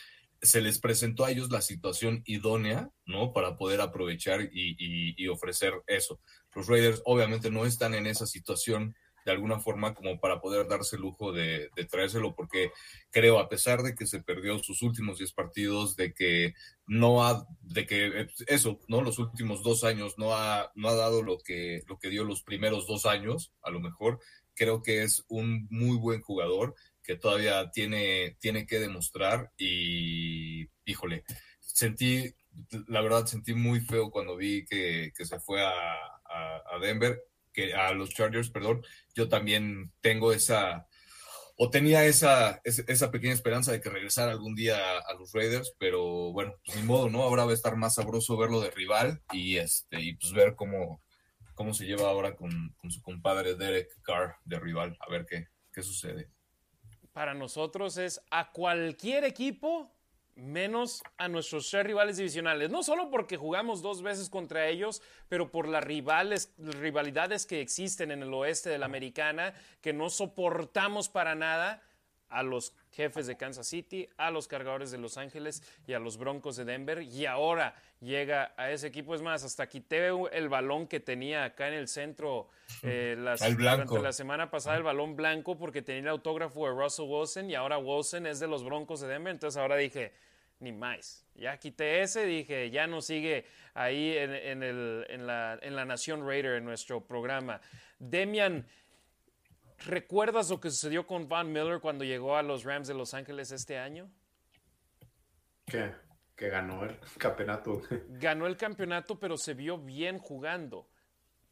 se les presentó a ellos la situación idónea, ¿no? Para poder aprovechar y, ofrecer eso. Los Raiders obviamente no están en esa situación de alguna forma como para poder darse el lujo de, traérselo, porque creo, a pesar de que se perdió sus últimos 10 partidos, de que no ha, de que eso, ¿no? Los últimos dos años no ha, no ha dado lo que, lo que dio los primeros dos años, a lo mejor, creo que es un muy buen jugador que todavía tiene, tiene que demostrar y, híjole, sentí, la verdad sentí muy feo cuando vi que, se fue a, Denver, que a los Chargers, perdón, yo también tengo esa, o tenía esa, esa pequeña esperanza de que regresara algún día a, los Raiders, pero bueno, pues ni modo, ¿no? Ahora va a estar más sabroso verlo de rival y este, y pues ver cómo, cómo se lleva ahora con, su compadre Derek Carr de rival. A ver qué, qué sucede. Para nosotros es a cualquier equipo menos a nuestros tres rivales divisionales. No solo porque jugamos dos veces contra ellos, pero por las rivales, rivalidades que existen en el oeste de la americana, que no soportamos para nada a los jefes de Kansas City, a los cargadores de Los Ángeles y a los Broncos de Denver. Y ahora llega a ese equipo. Es más, hasta quité el balón que tenía acá en el centro eh, durante la semana pasada, el balón blanco, porque tenía el autógrafo de Russell Wilson y ahora Wilson es de los Broncos de Denver. Entonces ahora dije, ni más. Ya quité ese, dije, ya no sigue ahí en, el, en, la, en la Nación Raider en nuestro programa. Demian. ¿Recuerdas lo que sucedió con Von Miller cuando llegó a los Rams de Los Ángeles este año? ¿Qué? Que ganó el campeonato. Ganó el campeonato, pero se vio bien jugando.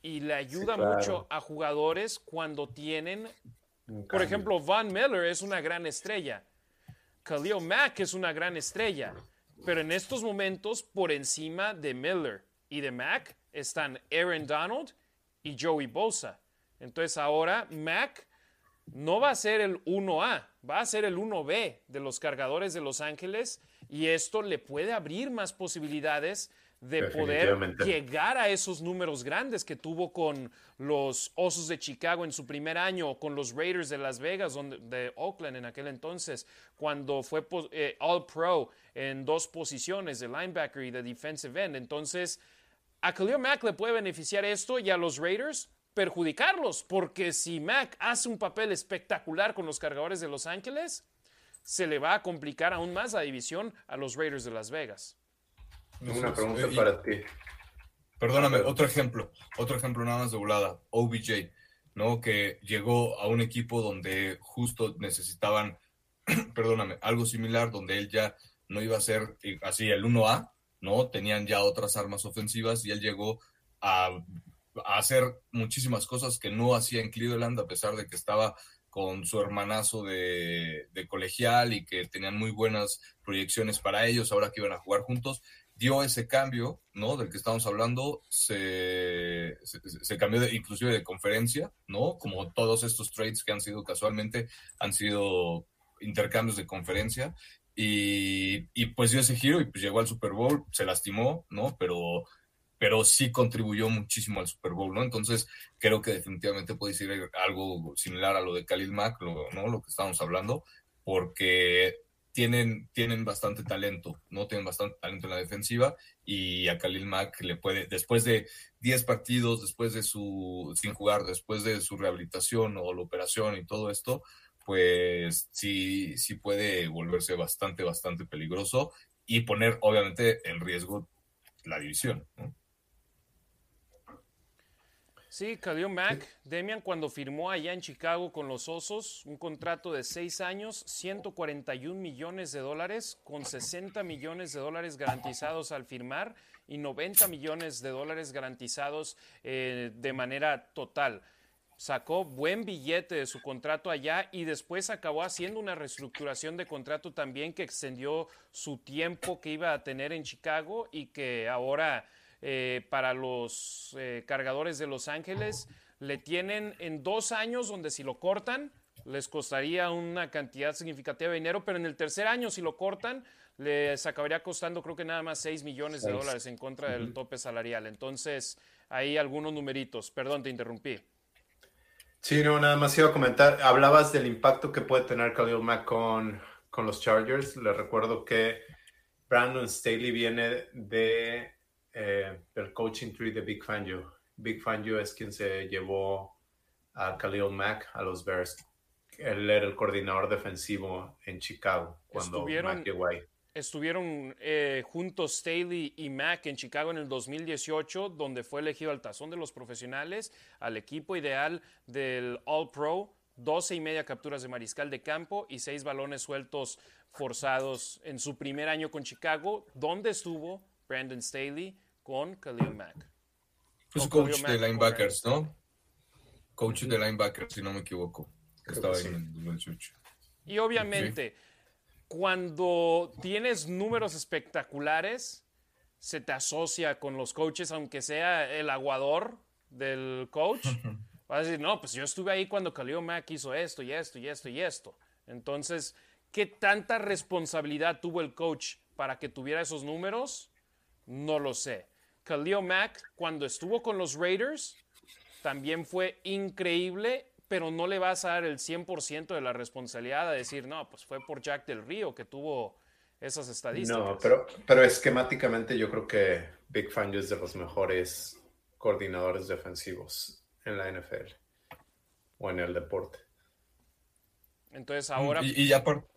Y le ayuda mucho a jugadores cuando tienen. Por ejemplo, Von Miller es una gran estrella. Khalil Mack es una gran estrella. Pero en estos momentos, por encima de Miller y de Mack, están Aaron Donald y Joey Bosa. Entonces ahora Mac no va a ser el 1A, va a ser el 1B de los cargadores de Los Ángeles y esto le puede abrir más posibilidades de poder llegar a esos números grandes que tuvo con los Osos de Chicago en su primer año, con los Raiders de Las Vegas, de Oakland en aquel entonces, cuando fue eh, All Pro en dos posiciones, de linebacker y de defensive end. Entonces, a Khalil Mack le puede beneficiar esto y a los Raiders perjudicarlos, porque si Mac hace un papel espectacular con los cargadores de Los Ángeles, se le va a complicar aún más la división a los Raiders de Las Vegas. Una pregunta para ti. Perdóname, otro ejemplo, otro ejemplo nada más de volada, OBJ, ¿no? Que llegó a un equipo donde justo necesitaban, perdóname, algo similar, donde él ya no iba a ser así el 1A, ¿no? Tenían ya otras armas ofensivas y él llegó a a hacer muchísimas cosas que no hacía en Cleveland, a pesar de que estaba con su hermanazo de, colegial y que tenían muy buenas proyecciones para ellos, ahora que iban a jugar juntos, dio ese cambio, ¿no? Del que estamos hablando, se, se, cambió de, inclusive de conferencia, ¿no? Como todos estos trades que han sido casualmente, han sido intercambios de conferencia, y, y pues dio ese giro y pues llegó al Super Bowl, se lastimó, ¿no? Pero pero sí contribuyó muchísimo al Super Bowl, ¿no? Entonces, creo que definitivamente puede ser algo similar a lo de Khalil Mack, ¿no? Lo que estábamos hablando, porque tienen, tienen bastante talento, ¿no? Tienen bastante talento en la defensiva y a Khalil Mack le puede, después de 10 partidos, después de su, sin jugar, después de su rehabilitación o la operación y todo esto, pues sí, sí puede volverse bastante, bastante peligroso y poner obviamente en riesgo la división, ¿no? Sí, Khalil Mack, Demian, cuando firmó allá en Chicago con los Osos, un contrato de seis años, 141 millones de dólares, con 60 millones de dólares garantizados al firmar y 90 millones de dólares garantizados eh, de manera total. Sacó buen billete de su contrato allá y después acabó haciendo una reestructuración de contrato también que extendió su tiempo que iba a tener en Chicago y que ahora eh, para los eh, cargadores de Los Ángeles. Le tienen en dos años donde si lo cortan les costaría una cantidad significativa de dinero, pero en el tercer año si lo cortan les acabaría costando creo que nada más 6 millones de dólares en contra del tope salarial. Entonces, hay algunos numeritos. Perdón, te interrumpí. Sí, no, nada más iba a comentar. Hablabas del impacto que puede tener Khalil Mack con, con los Chargers. Les recuerdo que Brandon Staley viene de eh, el coaching tree de Big Fangio. Big Fangio es quien se llevó a Khalil Mack a los Bears. Él era el coordinador defensivo en Chicago cuando estuvieron, Mack llegó Estuvieron eh, juntos Staley y Mack en Chicago en el 2018, donde fue elegido al tazón de los profesionales, al equipo ideal del All Pro, 12 y media capturas de mariscal de campo y seis balones sueltos forzados en su primer año con Chicago, donde estuvo Brandon Staley con Khalil Mack. Su coach de linebackers, ¿no? Coach de linebackers, si no me equivoco. Estaba ahí en 2018. Y obviamente, cuando tienes números espectaculares, se te asocia con los coaches, aunque sea el aguador del coach. Vas a decir, no, pues yo estuve ahí cuando Khalil Mack hizo esto y esto y esto y esto. Entonces, ¿qué tanta responsabilidad tuvo el coach para que tuviera esos números? No lo sé. Khalil Mack, cuando estuvo con los Raiders, también fue increíble pero no le vas a dar el 100% de la responsabilidad a decir, no, pues fue por Jack del Río que tuvo esas estadísticas. No, pero, pero esquemáticamente yo creo que Big Fangio es de los mejores coordinadores defensivos en la NFL o en el deporte. Entonces ahora... Y, y aparte,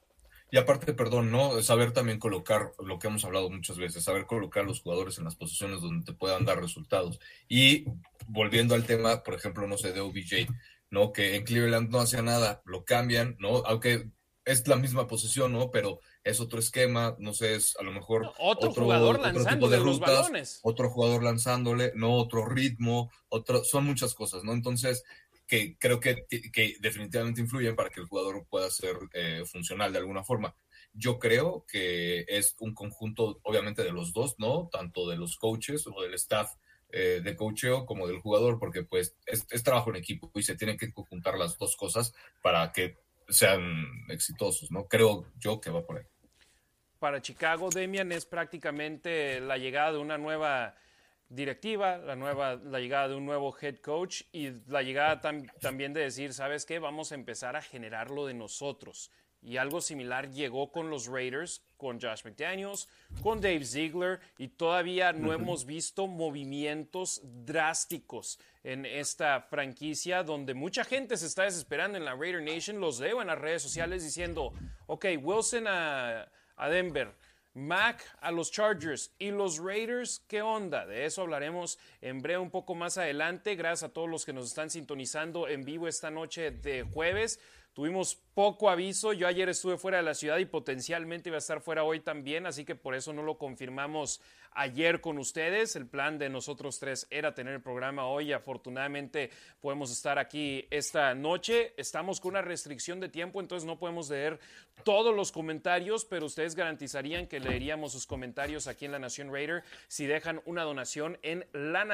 y aparte, perdón, ¿no? Saber también colocar lo que hemos hablado muchas veces, saber colocar a los jugadores en las posiciones donde te puedan dar resultados. Y volviendo al tema, por ejemplo, no sé, de OBJ, ¿no? Que en Cleveland no hacía nada, lo cambian, ¿no? Aunque es la misma posición, ¿no? Pero es otro esquema, no sé, es a lo mejor otro, jugador lanzando de los balones. Otro jugador lanzándole, no otro ritmo, otro, son muchas cosas, ¿no? Entonces, que creo que, que definitivamente influyen para que el jugador pueda ser eh, funcional de alguna forma. Yo creo que es un conjunto, obviamente, de los dos, ¿no? Tanto de los coaches o del staff eh, de coacheo como del jugador, porque pues es, trabajo en equipo y se tienen que conjuntar las dos cosas para que sean exitosos, ¿no? Creo yo que va por ahí. Para Chicago, Demian es prácticamente la llegada de una nueva directiva, la, nueva, la llegada de un nuevo head coach y la llegada también de decir, ¿sabes qué? Vamos a empezar a generarlo de nosotros. Y algo similar llegó con los Raiders, con Josh McDaniels, con Dave Ziegler, y todavía no hemos visto movimientos drásticos en esta franquicia donde mucha gente se está desesperando en la Raider Nation. Los leo en las redes sociales diciendo, ok, Wilson a, a Denver, Mac a los Chargers y los Raiders, ¿qué onda? De eso hablaremos en breve un poco más adelante. Gracias a todos los que nos están sintonizando en vivo esta noche de jueves. Tuvimos poco aviso. Yo ayer estuve fuera de la ciudad y potencialmente iba a estar fuera hoy también, así que por eso no lo confirmamos ayer con ustedes. El plan de nosotros tres era tener el programa hoy. Afortunadamente podemos estar aquí esta noche. Estamos con una restricción de tiempo, entonces no podemos leer todos los comentarios, pero ustedes garantizarían que leeríamos sus comentarios aquí en La Nación Raider si dejan una donación en La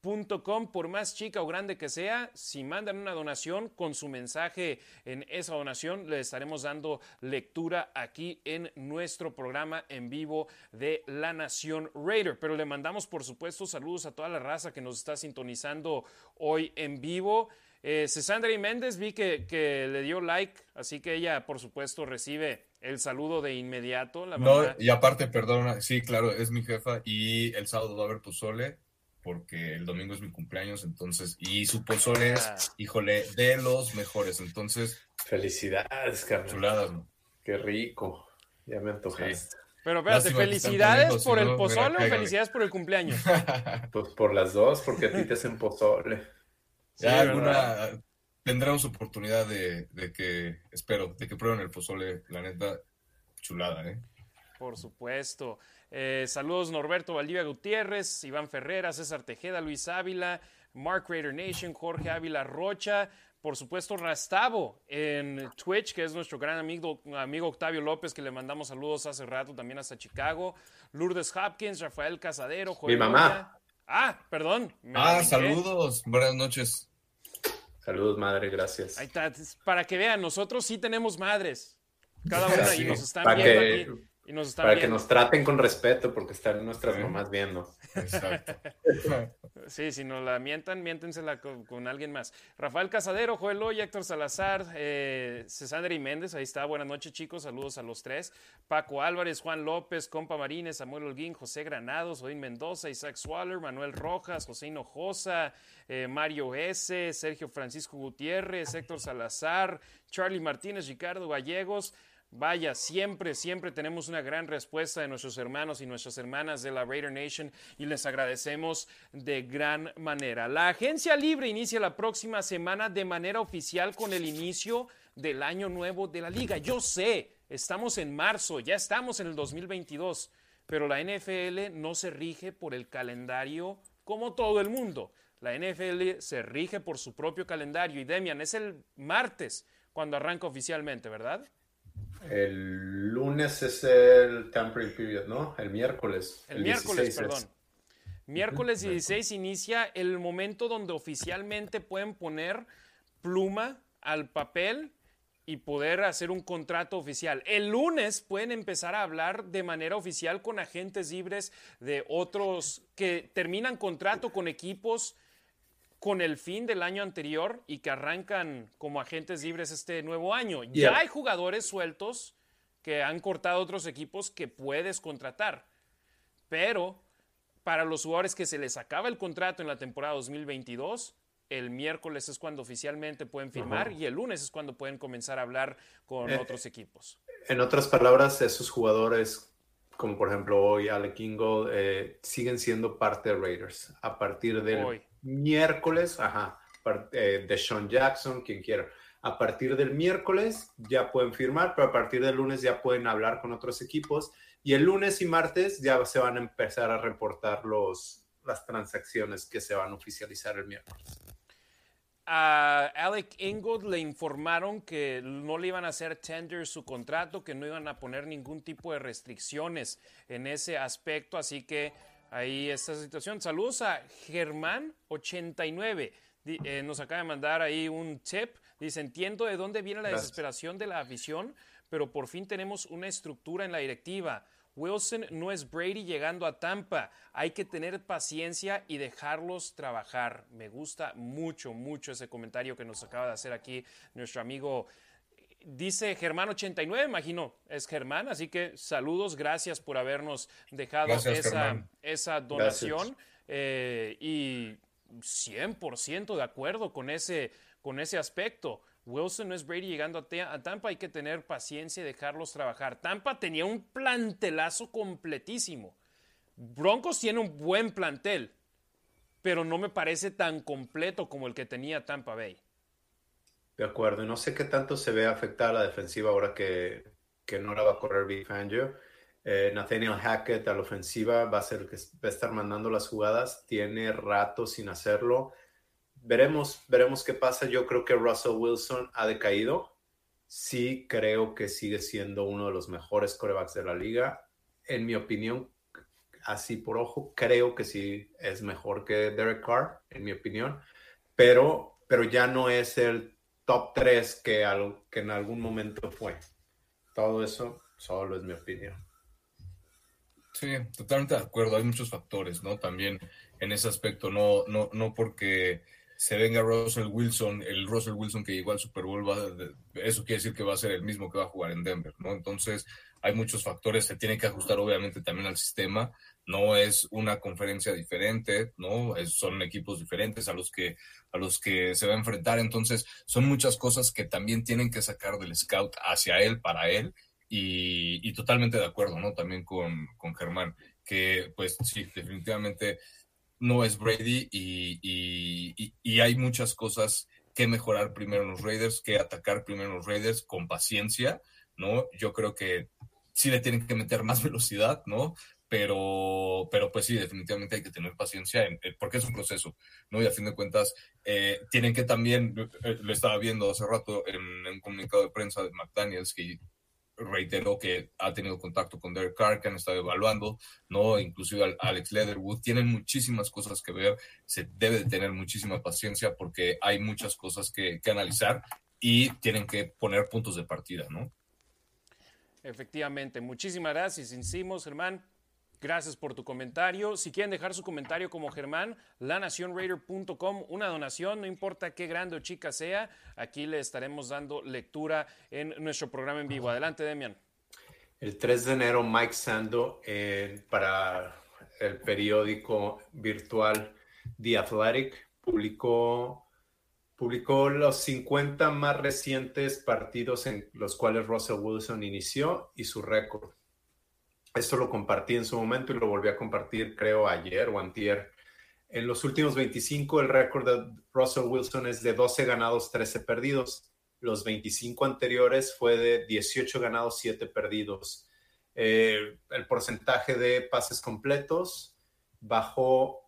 Raider por más chica o grande que sea, si mandan una donación con su mensaje en esa donación, le estaremos dando lectura aquí en nuestro programa en vivo de La Nación Raider. Pero le mandamos, por supuesto, saludos a toda la raza que nos está sintonizando hoy en vivo. Eh, y Méndez vi que, que, le dio like, así que ella, por supuesto, recibe el saludo de inmediato. La no, y aparte, perdona, sí, claro, es mi jefa y el sábado va a haber pozole porque el domingo es mi cumpleaños, entonces, y su pozole es, ah. híjole, de los mejores, entonces. Felicidades, Carlos. Chuladas, ¿no? Qué rico, ya me antojaste. Pero espérate, ¿felicidades por el pozole o felicidades por el cumpleaños? pues por las dos, porque a ti te hacen pozole. ya alguna tendremos oportunidad de, de, que, espero, de que prueben el pozole, la neta, chulada, ¿eh? Por supuesto. Eh, saludos Norberto Valdivia Gutiérrez, Iván Ferrera, César Tejeda, Luis Ávila, Mark Raider Nation, Jorge Ávila Rocha, por supuesto Rastavo en Twitch, que es nuestro gran amigo, amigo Octavio López, que le mandamos saludos hace rato también hasta Chicago, Lourdes Hopkins, Rafael Casadero, Mi mamá. Ah, perdón. Ah, saludos, buenas noches. Saludos, madre, gracias. Ahí está, para que vean, nosotros sí tenemos madres. Cada una y nos están viendo aquí para que nos traten con respeto, porque están nuestras mamás viendo. Exacto. sí, si nos la mientan, miéntensela con, alguien más. Rafael Casadero, Joel Loy, Héctor Salazar, eh, y Méndez, ahí está. Buenas noches, chicos. Saludos a los tres. Paco Álvarez, Juan López, Compa Marínez, Samuel Holguín, José Granados, Odín Mendoza, Isaac Swaller, Manuel Rojas, José Hinojosa, eh, Mario S., Sergio Francisco Gutiérrez, Héctor Salazar, Charlie Martínez, Ricardo Gallegos. Vaya, siempre, siempre tenemos una gran respuesta de nuestros hermanos y nuestras hermanas de la Raider Nation y les agradecemos de gran manera. La agencia libre inicia la próxima semana de manera oficial con el inicio del año nuevo de la liga. Yo sé, estamos en marzo, ya estamos en el 2022, pero la NFL no se rige por el calendario como todo el mundo. La NFL se rige por su propio calendario y Demian, es el martes cuando arranca oficialmente, ¿verdad? El lunes es el tampering period, ¿no? El miércoles. El, miércoles, perdón. Miércoles 16 inicia el momento donde oficialmente pueden poner pluma al papel y poder hacer un contrato oficial. El lunes pueden empezar a hablar de manera oficial con agentes libres de otros que terminan contrato con equipos con el fin del año anterior y que arrancan como agentes libres este nuevo año. Ya hay jugadores sueltos que han cortado otros equipos que puedes contratar, pero para los jugadores que se les acaba el contrato en la temporada 2022, el miércoles es cuando oficialmente pueden firmar y el lunes es cuando pueden comenzar a hablar con eh, otros equipos. En otras palabras, esos jugadores, como por ejemplo hoy Alec Kingo, eh, siguen siendo parte de Raiders. A partir del miércoles, ajá, eh, de Sean Jackson, quien quiera. A partir del miércoles ya pueden firmar, pero a partir del lunes ya pueden hablar con otros equipos. Y el lunes y martes ya se van a empezar a reportar los, las transacciones que se van a oficializar el miércoles a Alec Ingold le informaron que no le iban a hacer tender su contrato, que no iban a poner ningún tipo de restricciones en ese aspecto, así que ahí está la situación. Saludos a Germán89, eh, nos acaba de mandar ahí un tip, dice, entiendo de dónde viene la desesperación de la afición, pero por fin tenemos una estructura en la directiva. Wilson no es Brady llegando a Tampa. Hay que tener paciencia y dejarlos trabajar. Me gusta mucho, mucho ese comentario que nos acaba de hacer aquí nuestro amigo. Dice Germán 89, imagino, es Germán, así que saludos, gracias por habernos dejado esa, esa, donación eh, y 100% de acuerdo con ese, con ese aspecto. Wilson no es Brady llegando a, Tampa, hay que tener paciencia y dejarlos trabajar. Tampa tenía un plantelazo completísimo. Broncos tiene un buen plantel, pero no me parece tan completo como el que tenía Tampa Bay. De acuerdo, no sé qué tanto se ve afectada la defensiva ahora que, que no va a correr Big Fangio. Eh, Nathaniel Hackett a la ofensiva va a ser que va a estar mandando las jugadas. Tiene rato sin hacerlo veremos, veremos qué pasa. Yo creo que Russell Wilson ha decaído. Sí creo que sigue siendo uno de los mejores corebacks de la liga. En mi opinión, así por ojo, creo que sí es mejor que Derek Carr, en mi opinión. Pero, pero ya no es el top 3 que, que en algún momento fue. Todo eso solo es mi opinión. Sí, totalmente de acuerdo. Hay muchos factores, ¿no? También en ese aspecto, no, no, no porque se venga Russell Wilson, el Russell Wilson que llegó al Super Bowl, eso quiere decir que va a ser el mismo que va a jugar en Denver, ¿no? Entonces, hay muchos factores, se tiene que ajustar obviamente también al sistema, no es una conferencia diferente, ¿no? son equipos diferentes a los que a los que se va a enfrentar, entonces son muchas cosas que también tienen que sacar del scout hacia él, para él, y, totalmente de acuerdo, ¿no? También con, con Germán, que pues sí, definitivamente no es Brady y, hay muchas cosas que mejorar primero en los Raiders, que atacar primero en los Raiders con paciencia, ¿no? Yo creo que sí le tienen que meter más velocidad, ¿no? Pero, pero pues sí, definitivamente hay que tener paciencia porque es un proceso, ¿no? Y a fin de cuentas, eh, tienen que también, eh, lo estaba viendo hace rato en, un comunicado de prensa de McDaniels, que reiteró que ha tenido contacto con Derek Carr, que han estado evaluando, ¿no? Inclusive Alex Leatherwood. Tienen muchísimas cosas que ver, se debe de tener muchísima paciencia porque hay muchas cosas que, que analizar y tienen que poner puntos de partida, ¿no? Efectivamente. Muchísimas gracias, Insimos, Germán. Gracias por tu comentario. Si quieren dejar su comentario como Germán, lanacionraider.com, una donación, no importa qué grande o chica sea, aquí le estaremos dando lectura en nuestro programa en vivo. Adelante, Demian. El 3 de enero, Mike Sando, eh, para el periódico virtual The Athletic, publicó, publicó los 50 más recientes partidos en los cuales Russell Wilson inició y su récord. Esto lo compartí en su momento y lo volví a compartir, creo, ayer o antier. En los últimos 25, el récord de Russell Wilson es de 12 ganados, 13 perdidos. Los 25 anteriores fue de 18 ganados, 7 perdidos. Eh, el porcentaje de pases completos bajó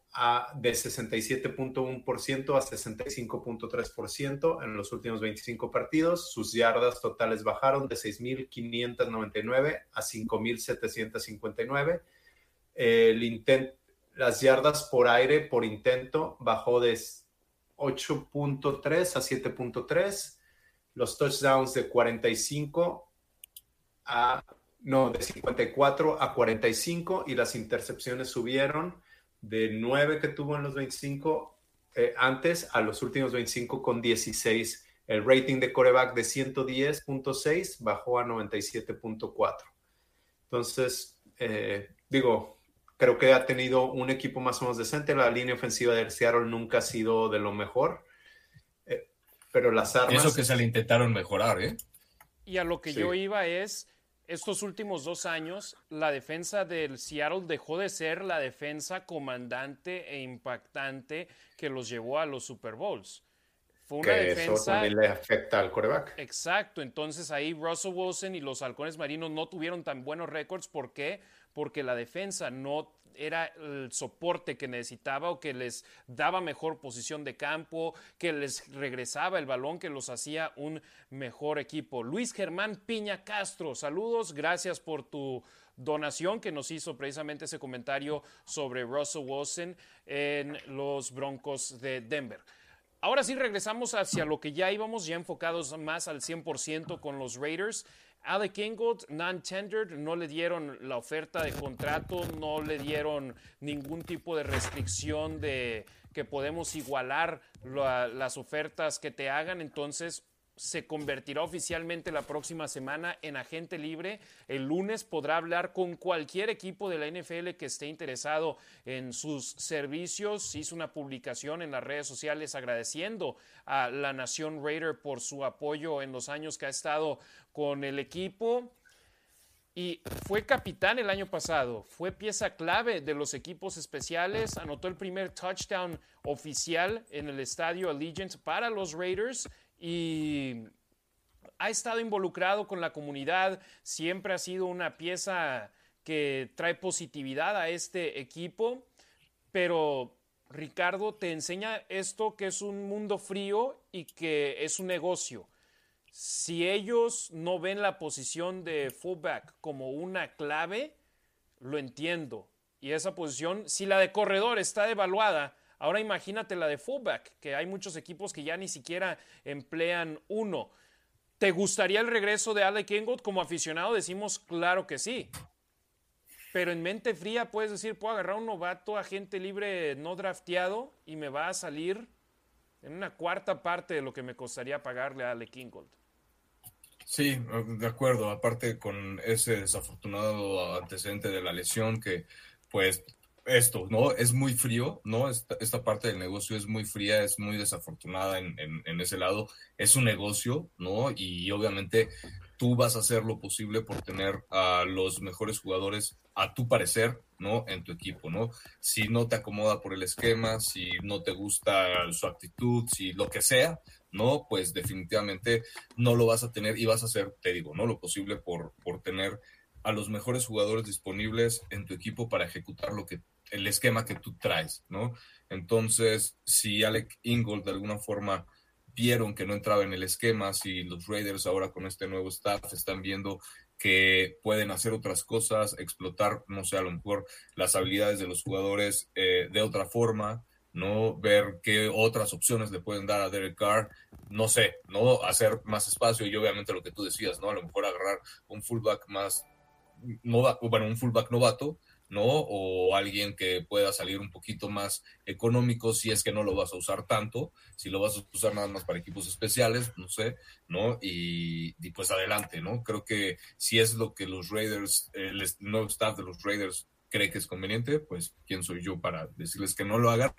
de 67.1% a 65.3% en los últimos 25 partidos. Sus yardas totales bajaron de 6.599 a 5.759. El las yardas por aire por intento bajó de 8.3 a 7.3. Los touchdowns de 45 a no, de 54 a 45 y las intercepciones subieron de 9 que tuvo en los 25, eh, antes a los últimos 25 con 16. El rating de coreback de 110.6 bajó a 97.4. Entonces, eh, digo, creo que ha tenido un equipo más o menos decente. La línea ofensiva del Seattle nunca ha sido de lo mejor. Eh, pero las armas. Eso que se le intentaron mejorar, ¿eh? Y a lo que Sí. yo iba es, estos últimos dos años, la defensa del Seattle dejó de ser la defensa comandante e impactante que los llevó a los Super Bowls. Fue una que eso defensa... también le afecta al coreback. Exacto, entonces ahí Russell Wilson y los halcones marinos no tuvieron tan buenos récords. ¿Por qué? Porque la defensa no era el soporte que necesitaba o que les daba mejor posición de campo, que les regresaba el balón, que los hacía un mejor equipo. Luis Germán Piña Castro, saludos, gracias por tu donación que nos hizo precisamente ese comentario sobre Russell Wilson en los Broncos de Denver. Ahora sí regresamos hacia lo que ya íbamos, ya enfocados más al 100% con los Raiders. Alec Ingold, non-tendered, no le dieron la oferta de contrato, no le dieron ningún tipo de restricción de que podemos igualar la- las ofertas que te hagan, entonces se convertirá oficialmente la próxima semana en agente libre. El lunes podrá hablar con cualquier equipo de la NFL que esté interesado en sus servicios. Hizo una publicación en las redes sociales agradeciendo a la Nación Raider por su apoyo en los años que ha estado con el equipo. Y fue capitán el año pasado, fue pieza clave de los equipos especiales, anotó el primer touchdown oficial en el estadio Allegiant para los Raiders y ha estado involucrado con la comunidad, siempre ha sido una pieza que trae positividad a este equipo, pero Ricardo te enseña esto que es un mundo frío y que es un negocio. Si ellos no ven la posición de fullback como una clave, lo entiendo. Y esa posición, si la de corredor está devaluada, ahora imagínate la de fullback, que hay muchos equipos que ya ni siquiera emplean uno. ¿Te gustaría el regreso de Alec Ingold? Como aficionado decimos, claro que sí. Pero en mente fría puedes decir, puedo agarrar un novato, agente libre no drafteado, y me va a salir en una cuarta parte de lo que me costaría pagarle a Alec Ingold. Sí, de acuerdo. Aparte con ese desafortunado antecedente de la lesión que, pues, esto, ¿no? Es muy frío, ¿no? Esta, esta parte del negocio es muy fría, es muy desafortunada en, en, ese lado. Es un negocio, ¿no? Y obviamente tú vas a hacer lo posible por tener a los mejores jugadores a tu parecer, ¿no? En tu equipo, ¿no? Si no te acomoda por el esquema, si no te gusta su actitud, si lo que sea, ¿no? Pues definitivamente no lo vas a tener y vas a hacer, te digo, ¿no? Lo posible por, por tener a los mejores jugadores disponibles en tu equipo para ejecutar lo que el esquema que tú traes, ¿no? Entonces, si Alec Ingold de alguna forma vieron que no entraba en el esquema, si los Raiders ahora con este nuevo staff están viendo que pueden hacer otras cosas, explotar, no sé, a lo mejor las habilidades de los jugadores eh, de otra forma, ¿no? Ver qué otras opciones le pueden dar a Derek Carr, no sé, ¿no? Hacer más espacio y obviamente lo que tú decías, ¿no? A lo mejor agarrar un fullback más, novato, bueno, un fullback novato, ¿no? O alguien que pueda salir un poquito más económico si es que no lo vas a usar tanto, si lo vas a usar nada más para equipos especiales, no sé, ¿no? Y, y pues adelante, ¿no? Creo que si es lo que los Raiders, el nuevo staff de los Raiders cree que es conveniente, pues quién soy yo para decirles que no lo hagan,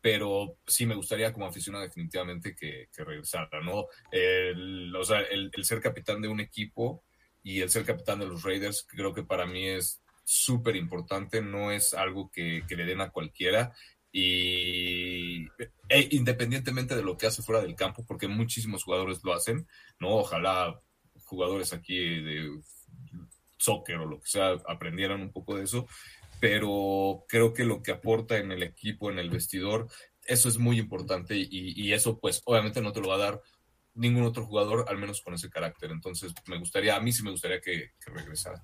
pero sí me gustaría como aficionado definitivamente que, que regresara, ¿no? El, o sea, el, ser capitán de un equipo y el ser capitán de los Raiders creo que para mí es súper importante, no es algo que, que, le den a cualquiera y e, independientemente de lo que hace fuera del campo, porque muchísimos jugadores lo hacen, ¿no? Ojalá jugadores aquí de soccer o lo que sea aprendieran un poco de eso, pero creo que lo que aporta en el equipo, en el vestidor, eso es muy importante y, eso pues obviamente no te lo va a dar ningún otro jugador, al menos con ese carácter. Entonces me gustaría, a mí sí me gustaría que regresara.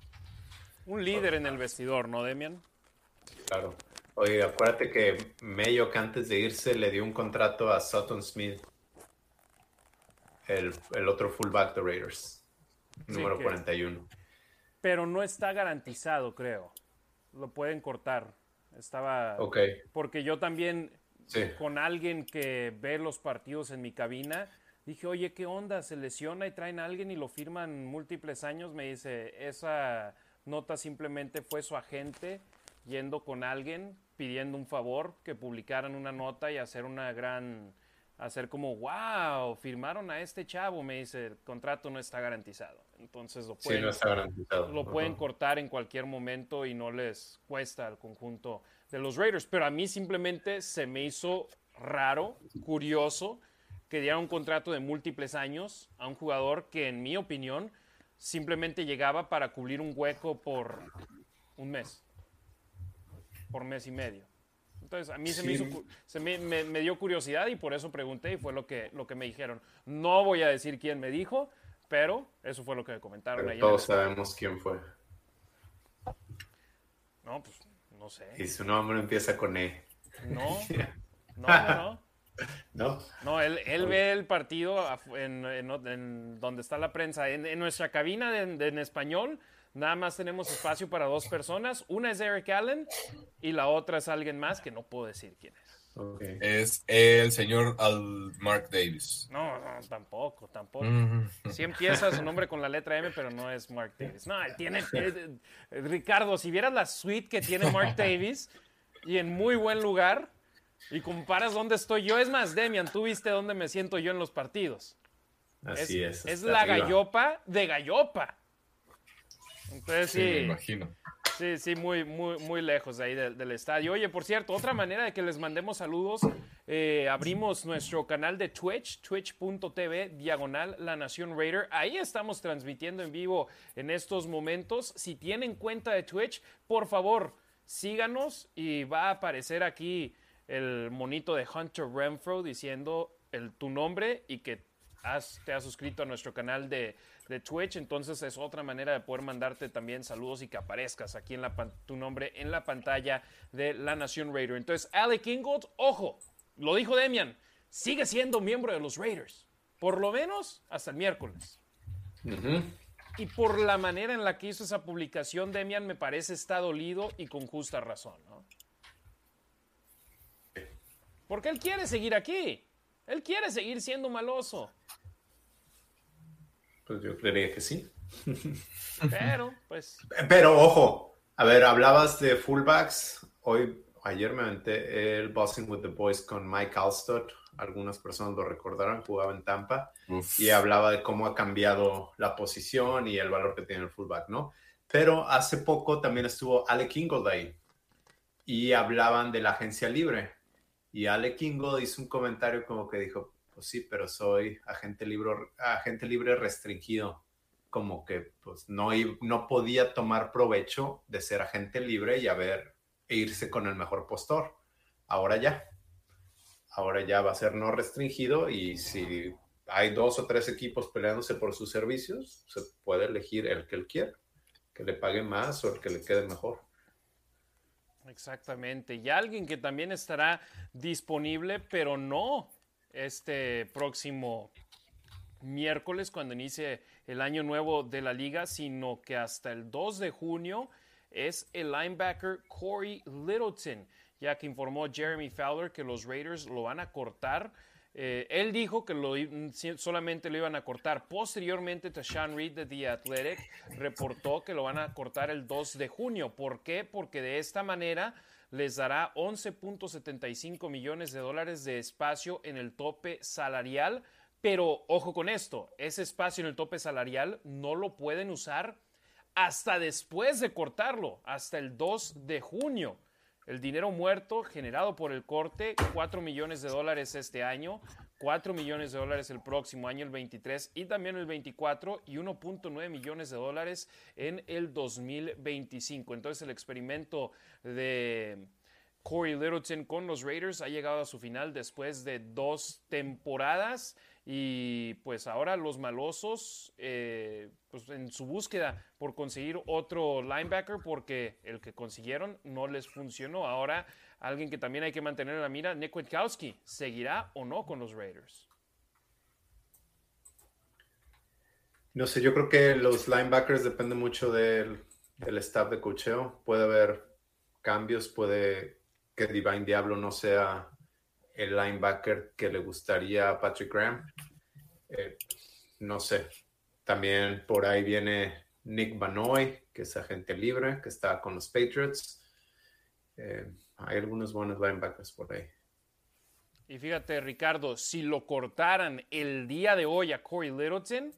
Un líder en el vestidor, ¿no, Demian? Claro. Oye, acuérdate que Mayo que antes de irse le dio un contrato a Sutton Smith, el, el otro fullback de Raiders, número que... 41 pero no está garantizado, creo. Lo pueden cortar. Estaba. Ok. Porque yo también con alguien que ve los partidos en mi cabina. Dije, oye, ¿qué onda? Se lesiona y traen a alguien y lo firman múltiples años. Me dice, esa nota simplemente fue su agente yendo con alguien pidiendo un favor, que publicaran una nota y hacer una gran, hacer como, wow, firmaron a este chavo, me dice, el contrato no está garantizado. Entonces lo pueden, Lo pueden cortar en cualquier momento y no les cuesta al conjunto de los Raiders. Pero a mí simplemente se me hizo raro, curioso, que diera un contrato de múltiples años a un jugador que, en mi opinión, simplemente llegaba para cubrir un hueco por un mes por mes y medio. Entonces, a mí se, me, hizo, se me, me, dio curiosidad y por eso pregunté y fue lo que, lo que me dijeron. No voy a decir quién me dijo, pero eso fue lo que me comentaron ahí. Todos sabemos quién fue. No, pues no sé. Y su nombre empieza con E. No, no, no. No. No, él, él ve el partido en, en, donde está la prensa. En, en nuestra cabina en español Nada más tenemos espacio para dos personas. Una es Eric Allen y la otra es alguien más que no puedo decir quién es. Es el señor Mark Davis. No, no, tampoco, tampoco. Sí empieza su nombre con la letra M, pero no es Mark Davis. No, él tiene... Eh, Ricardo, si vieras la suite que tiene Mark Davis y en muy buen lugar y comparas dónde estoy yo, es más, Demian, tú viste dónde me siento yo en los partidos. Así es. Es, la gallopa de gallopa. Entonces sí. me imagino. Sí, sí, muy, muy, muy lejos de ahí del, estadio. Oye, por cierto, otra manera de que les mandemos saludos, eh, abrimos nuestro canal de Twitch, twitch.tv, diagonal La Nación Raider. Ahí estamos transmitiendo en vivo en estos momentos. Si tienen cuenta de Twitch, por favor, síganos y va a aparecer aquí el monito de Hunter Renfro diciendo el, tu nombre y que te has suscrito a nuestro canal de de Twitch, entonces es otra manera de poder mandarte también saludos y que aparezcas aquí en la tu nombre en la pantalla de La Nación Raider. Entonces, Alec Ingold, ojo, lo dijo Demian, sigue siendo miembro de los Raiders, por lo menos hasta el miércoles. Y por la manera en la que hizo esa publicación, Demian me parece está dolido y con justa razón, ¿no? Porque él quiere seguir aquí. Él quiere seguir siendo maloso. Pues yo creería que sí. Pero, pues. Pero ojo, a ver, hablabas de fullbacks. Hoy, ayer me aventé el Bossing with the Boys con Mike Alstott. Algunas personas lo recordarán, jugaba en Tampa y hablaba de cómo ha cambiado la posición y el valor que tiene el fullback, ¿no? Pero hace poco también estuvo Alec Ingold ahí y hablaban de la agencia libre. Y Alec Ingold hizo un comentario como que dijo, pues sí, pero soy agente libre, agente libre restringido, como que pues no, no podía tomar provecho de ser agente libre y haber, e irse con el mejor postor. Ahora ya, ahora ya va a ser no restringido y si hay dos o tres equipos peleándose por sus servicios, se puede elegir el que él quiera, que le pague más o el que le quede mejor. Exactamente. Y alguien que también estará disponible, pero no este próximo miércoles cuando inicie el año nuevo de la liga, sino que hasta el 2 de junio es el linebacker Corey Littleton, ya que informó Jeremy Fowler que los Raiders lo van a cortar. Eh, él dijo que lo, solamente lo iban a cortar. Posteriormente, Tashan Reed de The Athletic reportó que lo van a cortar el 2 de junio. ¿Por qué? Porque de esta manera les dará 11.75 millones de dólares de espacio en el tope salarial. Pero ojo con esto, ese espacio en el tope salarial no lo pueden usar hasta después de cortarlo, hasta el 2 de junio. El dinero muerto generado por el corte, 4 millones de dólares este año, 4 millones de dólares el próximo año, el 23 y también el 24 y 1.9 millones de dólares en el 2025. Entonces el experimento de Corey Littleton con los Raiders ha llegado a su final después de dos temporadas y pues ahora los malosos eh, pues en su búsqueda por conseguir otro linebacker porque el que consiguieron no les funcionó. Ahora alguien que también hay que mantener en la mira, Nick Witkowski, ¿seguirá o no con los Raiders? No sé, yo creo que los linebackers dependen mucho del, staff de cocheo. Puede haber cambios, puede que Divine Diablo no sea el linebacker que le gustaría a Patrick Graham. Eh, no sé. También por ahí viene Nick Banoy, que es agente libre, que está con los Patriots. Eh, hay algunos buenos linebackers por ahí. Y fíjate, Ricardo, si lo cortaran el día de hoy a Corey Littleton,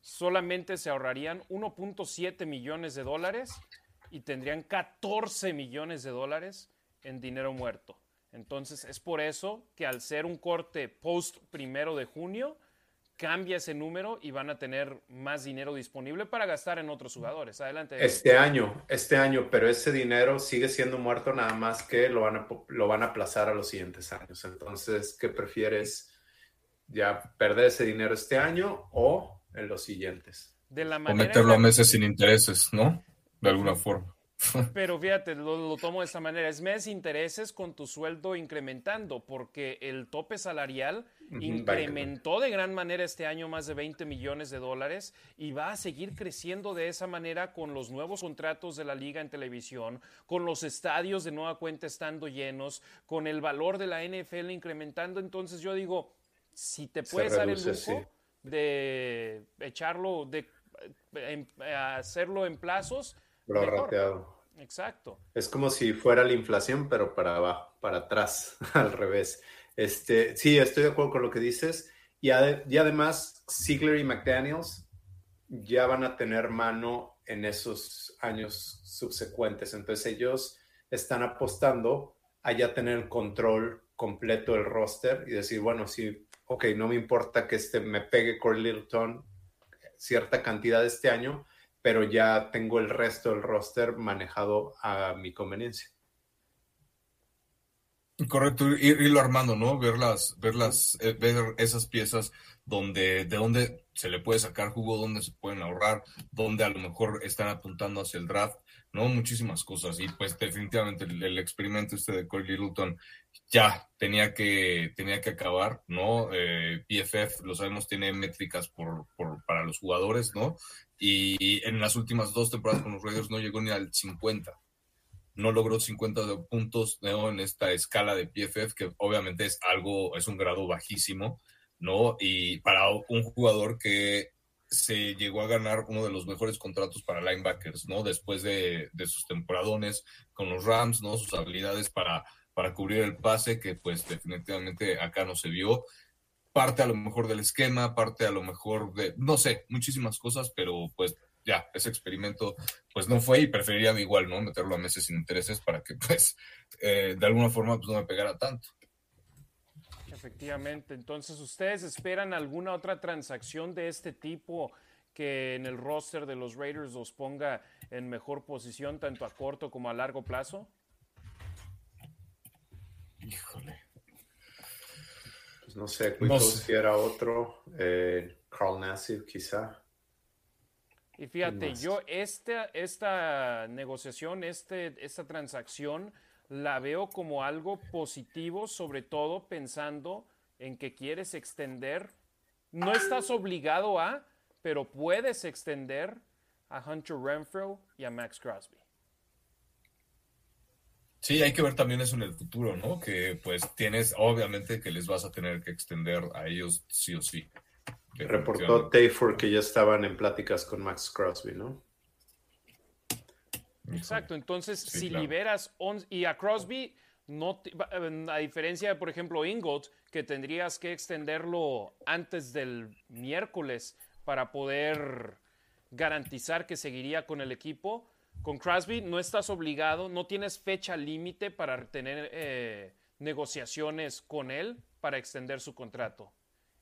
solamente se ahorrarían 1.7 millones de dólares y tendrían 14 millones de dólares en dinero muerto. Entonces es por eso que al ser un corte post primero de junio, cambia ese número y van a tener más dinero disponible para gastar en otros jugadores. Adelante. Este año, este año, pero ese dinero sigue siendo muerto nada más que lo van a, lo van a aplazar a los siguientes años. Entonces, ¿qué prefieres? ¿Ya perder ese dinero este año o en los siguientes? De la O manera meterlo a meses sin intereses, ¿no? De alguna forma. Pero fíjate, lo, lo tomo de esta manera. Es mes intereses con tu sueldo incrementando, porque el tope salarial incrementó de gran manera este año más de 20 millones de dólares y va a seguir creciendo de esa manera con los nuevos contratos de la liga en televisión, con los estadios de nueva cuenta estando llenos, con el valor de la NFL incrementando. Entonces yo digo, si te puedes dar el reduce, lujo de echarlo, de eh, em- hacerlo en plazos, mejor. Exacto. Es como si fuera la inflación, pero para abajo, para atrás, al revés. Este, sí, estoy de acuerdo con lo que dices. Y, ade- y además, Ziegler y McDaniels ya van a tener mano en esos años subsecuentes. Entonces ellos están apostando a ya tener el control completo del roster y decir, bueno, sí, ok, no me importa que este me pegue Corey Littleton cierta cantidad este año, pero ya tengo el resto del roster manejado a mi conveniencia. Correcto, ir- irlo armando, ¿no? Ver las, ver las, eh, ver esas piezas donde, de dónde se le puede sacar jugo, dónde se pueden ahorrar, dónde a lo mejor están apuntando hacia el draft, ¿no? Muchísimas cosas. Y pues definitivamente el, experimento este de Corey Littleton ya tenía que, tenía que acabar, ¿no? Eh, PFF, lo sabemos, tiene métricas por, por, para los jugadores, ¿no? Y en las últimas dos temporadas con los Raiders no llegó ni al 50 no logró 50 de puntos ¿no? en esta escala de PFF, que obviamente es algo, es un grado bajísimo, ¿no? Y para un jugador que se llegó a ganar uno de los mejores contratos para linebackers, ¿no? Después de, sus temporadones con los Rams, ¿no? Sus habilidades para, para cubrir el pase, que pues definitivamente acá no se vio. Parte a lo mejor del esquema, parte a lo mejor de, no sé, muchísimas cosas, pero pues ya, ese experimento pues no fue y preferiría igual, ¿no? Meterlo a meses sin intereses para que pues eh, de alguna forma pues no me pegara tanto. Efectivamente. Entonces, ¿ustedes esperan alguna otra transacción de este tipo que en el roster de los Raiders los ponga en mejor posición tanto a corto como a largo plazo? Híjole. Pues no sé, No Quick sé. si era otro, eh, Carl Nassib quizá. Y fíjate, yo esta, esta negociación, este, esta transacción, la veo como algo positivo, sobre todo pensando en que quieres extender, no estás obligado a, pero puedes extender a Hunter Renfro y a Max Crosby. Sí, hay que ver también eso en el futuro, ¿no? Que pues tienes, obviamente que les vas a tener que extender a ellos sí o sí. Reportó Tayford que ya estaban en pláticas con Max Crosby, ¿no? Exacto, entonces Sí, si claro. liberas on- y a Crosby, no te- va- a diferencia de, por ejemplo, Ingold, que tendrías que extenderlo antes del miércoles para poder garantizar que seguiría con el equipo, con Crosby no estás obligado, no tienes fecha límite para tener eh, negociaciones con él para extender su contrato.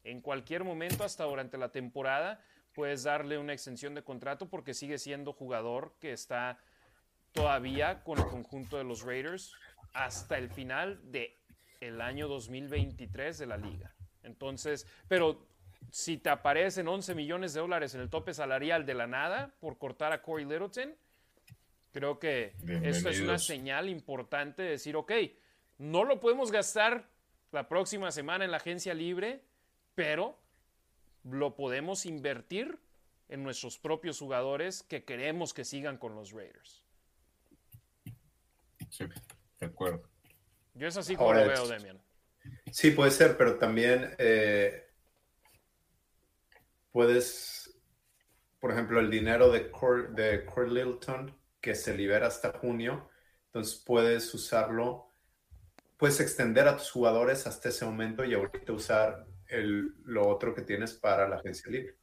En cualquier momento, hasta durante la temporada, puedes darle una extensión de contrato porque sigue siendo jugador que está todavía con el conjunto de los Raiders hasta el final de el año 2023 de la liga. Entonces, pero si te aparecen 11 millones de dólares en el tope salarial de la nada por cortar a Corey Littleton, creo que esto es una señal importante de decir, ok, no lo podemos gastar la próxima semana en la agencia libre, pero lo podemos invertir en nuestros propios jugadores que queremos que sigan con los Raiders. Sí, de acuerdo. Yo es así como Ahora lo veo, Demian. Sí, puede ser, pero también eh, puedes, por ejemplo, el dinero de Core, de Littleton que se libera hasta junio, entonces puedes usarlo, puedes extender a tus jugadores hasta ese momento y ahorita usar el, lo otro que tienes para la agencia libre.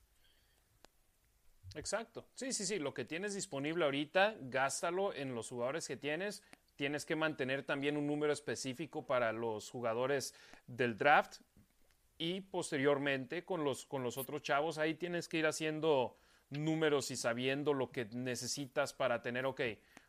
Exacto. Sí, sí, sí. Lo que tienes disponible ahorita, gástalo en los jugadores que tienes. Tienes que mantener también un número específico para los jugadores del draft. Y posteriormente con los, con los otros chavos, ahí tienes que ir haciendo números y sabiendo lo que necesitas para tener, ok,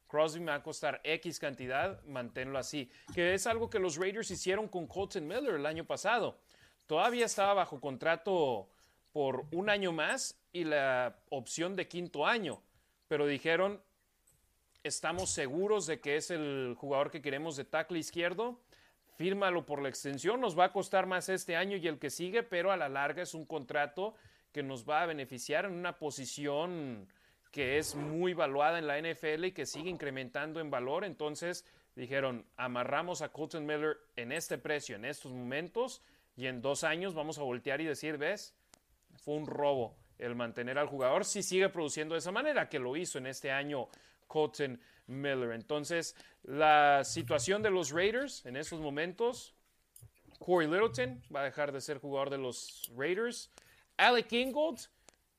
Crosby me va a costar X cantidad, manténlo así. Que es algo que los Raiders hicieron con Colton Miller el año pasado. Todavía estaba bajo contrato por un año más y la opción de quinto año, pero dijeron, estamos seguros de que es el jugador que queremos de tackle izquierdo, fírmalo por la extensión, nos va a costar más este año y el que sigue, pero a la larga es un contrato que nos va a beneficiar en una posición que es muy valuada en la NFL y que sigue incrementando en valor. Entonces dijeron, amarramos a Colton Miller en este precio, en estos momentos, y en dos años vamos a voltear y decir, ves, fue un robo el mantener al jugador si sigue produciendo de esa manera, que lo hizo en este año Colton Miller. Entonces, la situación de los Raiders en estos momentos, Corey Littleton va a dejar de ser jugador de los Raiders. Alec Ingold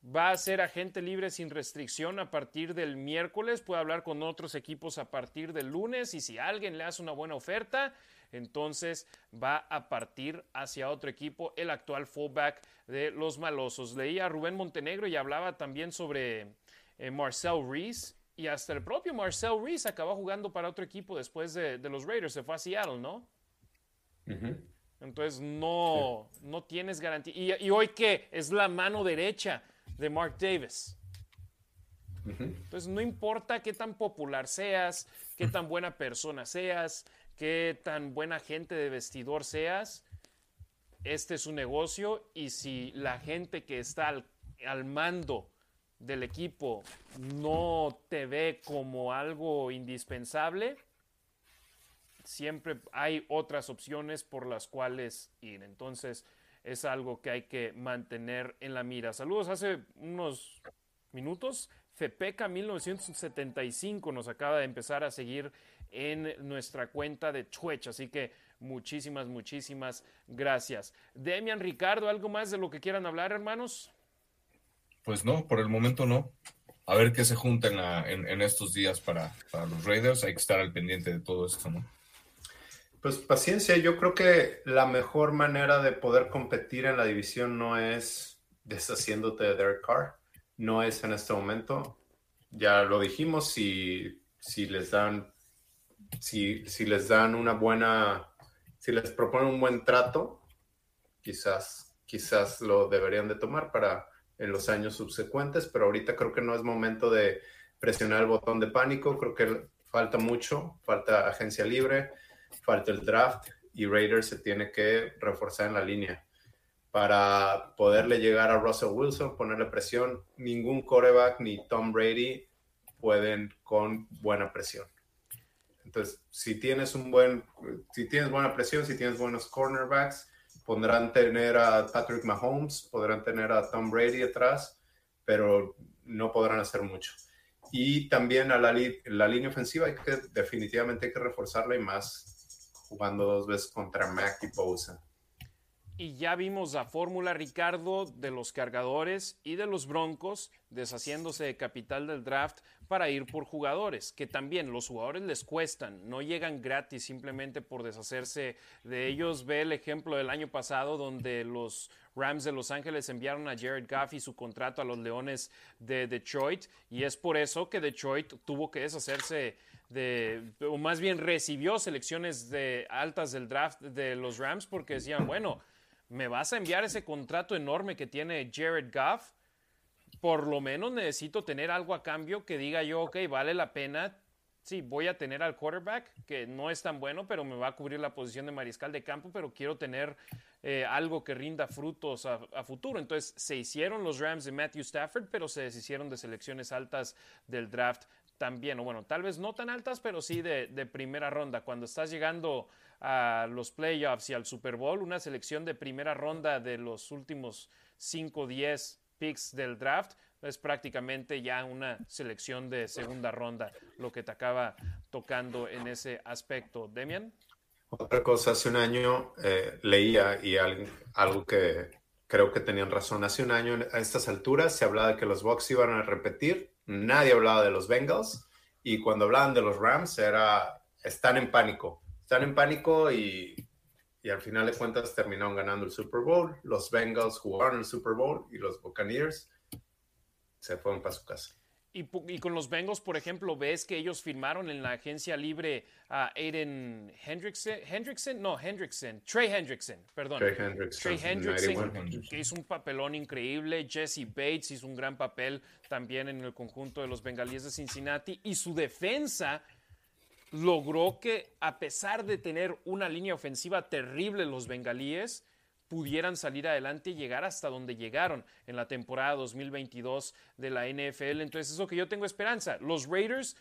va a ser agente libre sin restricción a partir del miércoles, puede hablar con otros equipos a partir del lunes y si alguien le hace una buena oferta, entonces va a partir hacia otro equipo, el actual fullback de los malosos. Leía a Rubén Montenegro y hablaba también sobre eh, Marcel Reese. Y hasta el propio Marcel Reese acabó jugando para otro equipo después de, los Raiders. Se fue a Seattle, ¿no? Entonces no, no tienes garantía. Y, y, hoy qué? Es la mano derecha de Mark Davis. Entonces no importa qué tan popular seas, qué tan buena persona seas, qué tan buena gente de vestidor seas, este es un negocio y si la gente que está al, mando del equipo no te ve como algo indispensable, siempre hay otras opciones por las cuales ir. Entonces es algo que hay que mantener en la mira. Saludos, hace unos minutos, FEPECA 1975 nos acaba de empezar a seguir en nuestra cuenta de Twitch. Así que muchísimas, muchísimas gracias. Demian, Ricardo, ¿algo más de lo que quieran hablar, hermanos? Pues no, por el momento no. A ver qué se junta en, estos días para, los Raiders. Hay que estar al pendiente de todo esto, ¿no? Pues paciencia, yo creo que la mejor manera de poder competir en la división no es deshaciéndote de Derek Carr, no es en este momento. Ya lo dijimos, si, les dan si les dan una buena, si les proponen un buen trato, quizás, quizás lo deberían de tomar para en los años subsecuentes, pero ahorita creo que no es momento de presionar el botón de pánico, creo que falta mucho, falta agencia libre, falta el draft y Raiders se tiene que reforzar en la línea para poderle llegar a Russell Wilson, ponerle presión. Ningún coreback ni Tom Brady pueden con buena presión. Entonces, si tienes un buen, si tienes buena presión, si tienes buenos cornerbacks, podrán tener a Patrick Mahomes, podrán tener a Tom Brady atrás, pero no podrán hacer mucho. Y también a la, la línea ofensiva hay que definitivamente hay que reforzarla y más jugando dos veces contra Mac y Bosa. Y ya vimos la fórmula, Ricardo, de los cargadores y de los broncos deshaciéndose de capital del draft para ir por jugadores, que también los jugadores les cuestan, no llegan gratis simplemente por deshacerse de ellos. Ve el ejemplo del año pasado donde los Rams de Los Ángeles enviaron a Jared Goff y su contrato a los Leones de Detroit y es por eso que Detroit tuvo que deshacerse de, o más bien recibió selecciones de altas del draft de los Rams porque decían, bueno, ¿me vas a enviar ese contrato enorme que tiene Jared Goff? Por lo menos necesito tener algo a cambio que diga yo, ok, vale la pena. Sí, voy a tener al quarterback, que no es tan bueno, pero me va a cubrir la posición de mariscal de campo, pero quiero tener eh, algo que rinda frutos a, futuro. Entonces se hicieron los Rams de Matthew Stafford, pero se deshicieron de selecciones altas del draft también, o bueno, tal vez no tan altas, pero sí de, de primera ronda. Cuando estás llegando a los playoffs y al Super Bowl, una selección de primera ronda de los últimos 5 o 10 picks del draft, es prácticamente ya una selección de segunda ronda lo que te acaba tocando en ese aspecto. Demian. Otra cosa, hace un año eh, leía y algo, que creo que tenían razón, hace un año a estas alturas se hablaba de que los Bucks iban a repetir, nadie hablaba de los Bengals y cuando hablaban de los Rams era, están en pánico, están en pánico y, y al final de cuentas terminaron ganando el Super Bowl, los Bengals jugaron el Super Bowl y los Buccaneers se fueron para su casa. Y, con los Bengals, por ejemplo, ves que ellos firmaron en la agencia libre a Aiden Hendrickson, Hendrickson, no, Hendrickson, Trey Hendrickson, perdón. Trey Hendrickson, Trey Hendrickson que hizo un papelón increíble. Jesse Bates hizo un gran papel también en el conjunto de los Bengalíes de Cincinnati. Y su defensa logró que, a pesar de tener una línea ofensiva terrible los Bengalíes, pudieran salir adelante y llegar hasta donde llegaron en la temporada 2022 de la NFL. Entonces, eso que yo tengo esperanza. Los Raiders,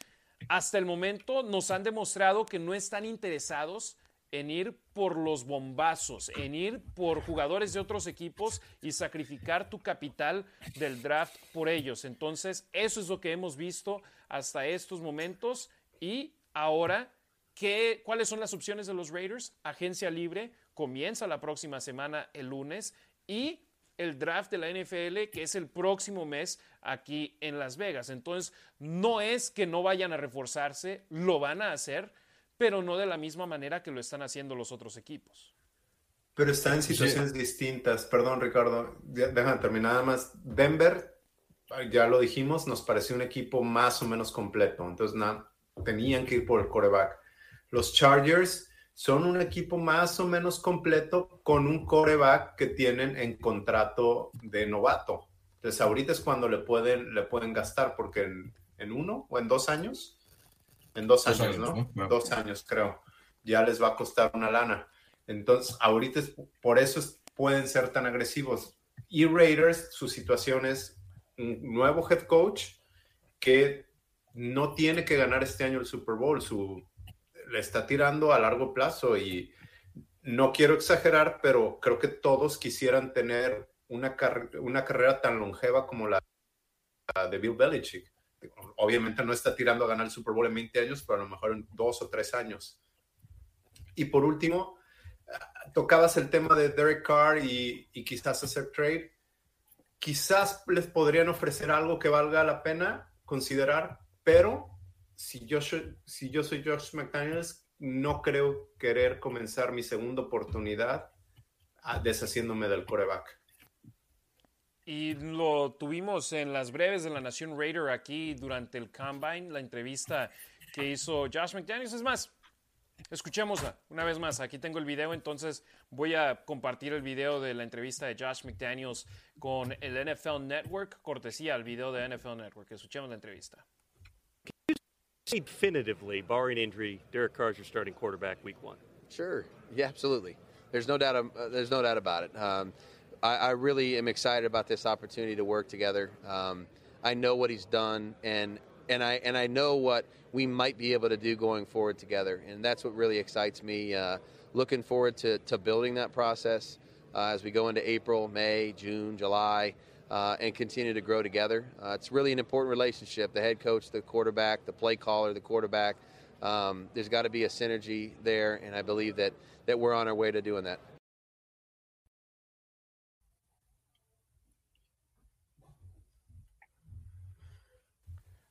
hasta el momento, nos han demostrado que no están interesados en ir por los bombazos, en ir por jugadores de otros equipos y sacrificar tu capital del draft por ellos. Entonces, eso es lo que hemos visto hasta estos momentos y ahora, ¿qué, ¿cuáles son las opciones de los Raiders? Agencia libre, comienza la próxima semana el lunes y el draft de la NFL que es el próximo mes aquí en Las Vegas. Entonces, no es que no vayan a reforzarse, lo van a hacer, pero no de la misma manera que lo están haciendo los otros equipos. Pero están en situaciones distintas. Perdón, Ricardo, déjame terminar nada más. Denver, ya lo dijimos, nos pareció un equipo más o menos completo. Entonces, nada, tenían que ir por el coreback. Los Chargers son un equipo más o menos completo con un coreback que tienen en contrato de novato. Entonces ahorita es cuando le pueden, le pueden gastar porque en, uno o en dos años, en dos, años, ¿no? Dos años creo, ya les va a costar una lana. Entonces ahorita es, por eso pueden ser tan agresivos. Y Raiders, su situación es un nuevo head coach que no tiene que ganar este año el Super Bowl. Le está tirando a largo plazo y no quiero exagerar, pero creo que todos quisieran tener una, una carrera tan longeva como la de Bill Belichick. Obviamente no está tirando a ganar el Super Bowl en 20 años, pero a lo mejor en dos o tres años. Y por último, tocabas el tema de Derek Carr y, y quizás hacer trade. Quizás les podrían ofrecer algo que valga la pena considerar, pero si yo, si yo soy Josh McDaniels, no creo querer comenzar mi segunda oportunidad deshaciéndome del coreback. Y lo tuvimos en las breves de la Nación Raider aquí durante el Combine, la entrevista que hizo Josh McDaniels. Es más, escuchémosla una vez más. Aquí tengo el video, entonces voy a compartir el video de la entrevista de Josh McDaniels con el NFL Network, cortesía al video de NFL Network. Escuchemos la entrevista. Definitively, barring injury, Derek Carr's your starting quarterback week one. Sure. Yeah, absolutely. There's no doubt. Uh, there's no doubt about it. Um, I, I, really am excited about this opportunity to work together. Um, I know what he's done, and and I and I know what we might be able to do going forward together, and that's what really excites me. Uh, looking forward to to building that process uh, as we go into April, May, June, July uh, and continue to grow together. Uh, it's really an important relationship the head coach, the quarterback, the play caller, the quarterback. Um, there's got to be a synergy there, and I believe that, that we're on our way to doing that.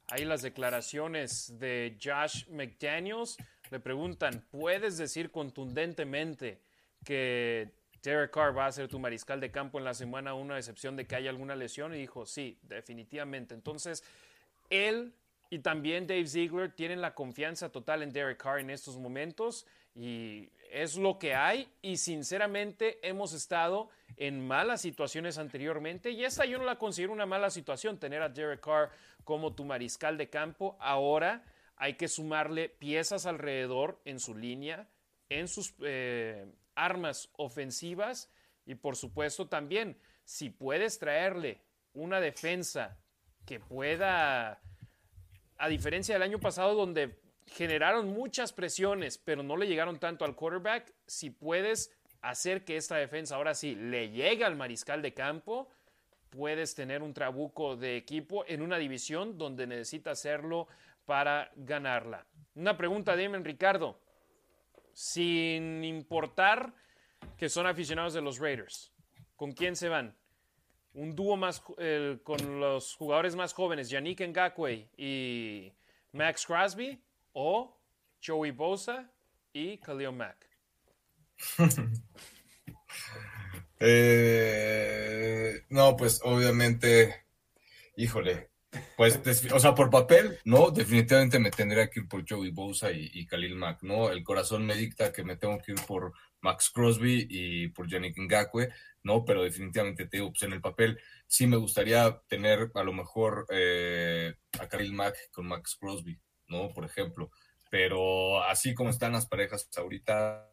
Ahí las declaraciones de Josh McDaniels le preguntan, ¿puedes decir contundentemente que Derek Carr va a ser tu mariscal de campo en la semana una a excepción de que haya alguna lesión. Y dijo, sí, definitivamente. Entonces, él y también Dave Ziegler tienen la confianza total en Derek Carr en estos momentos y es lo que hay. Y sinceramente hemos estado en malas situaciones anteriormente y esta yo no la considero una mala situación, tener a Derek Carr como tu mariscal de campo. Ahora hay que sumarle piezas alrededor en su línea, en sus... Eh, armas ofensivas y por supuesto también si puedes traerle una defensa que pueda, a diferencia del año pasado donde generaron muchas presiones, pero no le llegaron tanto al quarterback. Si puedes hacer que esta defensa ahora sí le llegue al mariscal de campo, puedes tener un trabuco de equipo en una división donde necesita hacerlo para ganarla. Una pregunta de Ricardo. Sin importar que son aficionados de los Raiders, ¿con quién se van? Un dúo más con los jugadores más jóvenes, Yannick Ngakwe y Max Crosby, o Joey Bosa y Khalil Mack. Eh, no, pues obviamente, híjole, pues, o sea, por papel, no, definitivamente me tendría que ir por Joey Bosa y, Khalil Mack, ¿no? El corazón me dicta que me tengo que ir por Max Crosby y por Yannick Ngakwe, ¿no? Pero definitivamente te digo, pues en el papel sí me gustaría tener a lo mejor eh, a Khalil Mack con Max Crosby, ¿no? Por ejemplo. Pero así como están las parejas ahorita,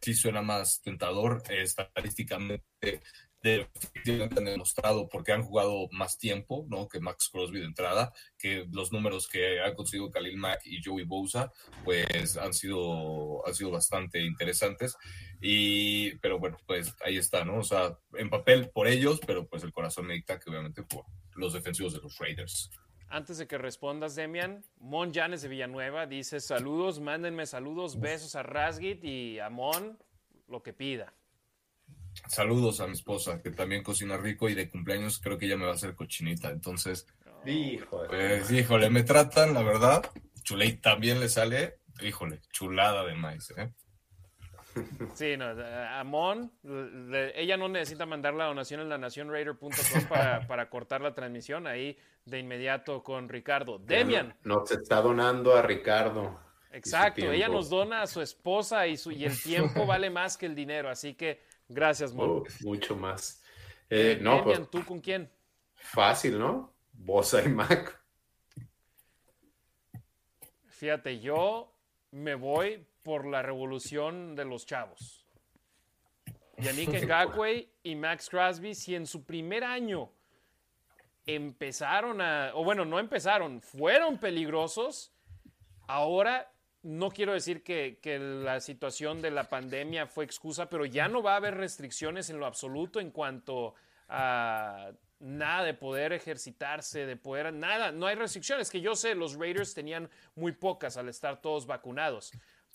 sí suena más tentador. estadísticamente, definitivamente han demostrado porque han jugado más tiempo, ¿no? Que Max Crosby de entrada, que los números que ha conseguido Khalil Mack y Joey Bosa, pues han sido, han sido bastante interesantes. Y, pero bueno, pues ahí está, ¿no? O sea, en papel por ellos, pero pues el corazón me dicta que obviamente por los defensivos de los Raiders. Antes de que respondas, Demian, Mon Janes de Villanueva dice: Saludos, mándenme saludos, besos a Rasgit y a Mon, lo que pida. Saludos a mi esposa, que también cocina rico y de cumpleaños creo que ella me va a hacer cochinita. Entonces, híjole, pues, híjole, me tratan, la verdad. Chuley también le sale, híjole, chulada de maíz, ¿eh? Sí, no, Amon, ella no necesita mandar la donación en la nacionraider.com para, para cortar la transmisión ahí de inmediato con Ricardo. Demian. Nos está donando a Ricardo. Exacto, ella nos dona a su esposa y, su, y el tiempo vale más que el dinero, así que gracias, Mon. Oh, mucho más. Eh, no, pues, ¿tú con quién? Fácil, ¿no? Bosa y Mac. Fíjate, yo me voy por la revolución de los chavos. Yannick Ngakwe y Max Crosby, si en su primer año empezaron a, o bueno, no empezaron, fueron peligrosos, ahora no quiero decir que, la situación de la pandemia fue excusa, pero ya no va a haber restricciones en lo absoluto en cuanto a nada de poder ejercitarse, de poder, nada, no hay restricciones, que yo sé, los Raiders tenían muy pocas al estar todos vacunados,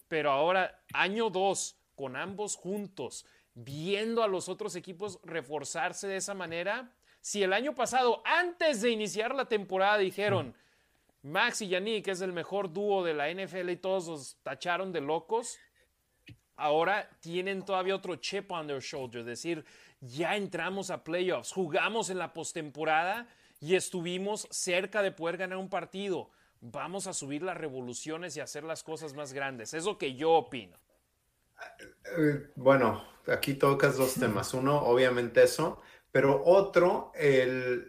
pero ahora, año dos, con ambos juntos, viendo a los otros equipos reforzarse de esa manera, si el año pasado, antes de iniciar la temporada, dijeron, Max y Yannick es el mejor dúo de la NFL y todos los tacharon de locos, ahora tienen todavía otro chip on their shoulder, es decir, ya entramos a playoffs, jugamos en la postemporada y estuvimos cerca de poder ganar un partido vamos a subir las revoluciones y hacer las cosas más grandes. Es lo que yo opino. Eh, bueno, aquí tocas dos temas. Uno, obviamente eso, pero otro,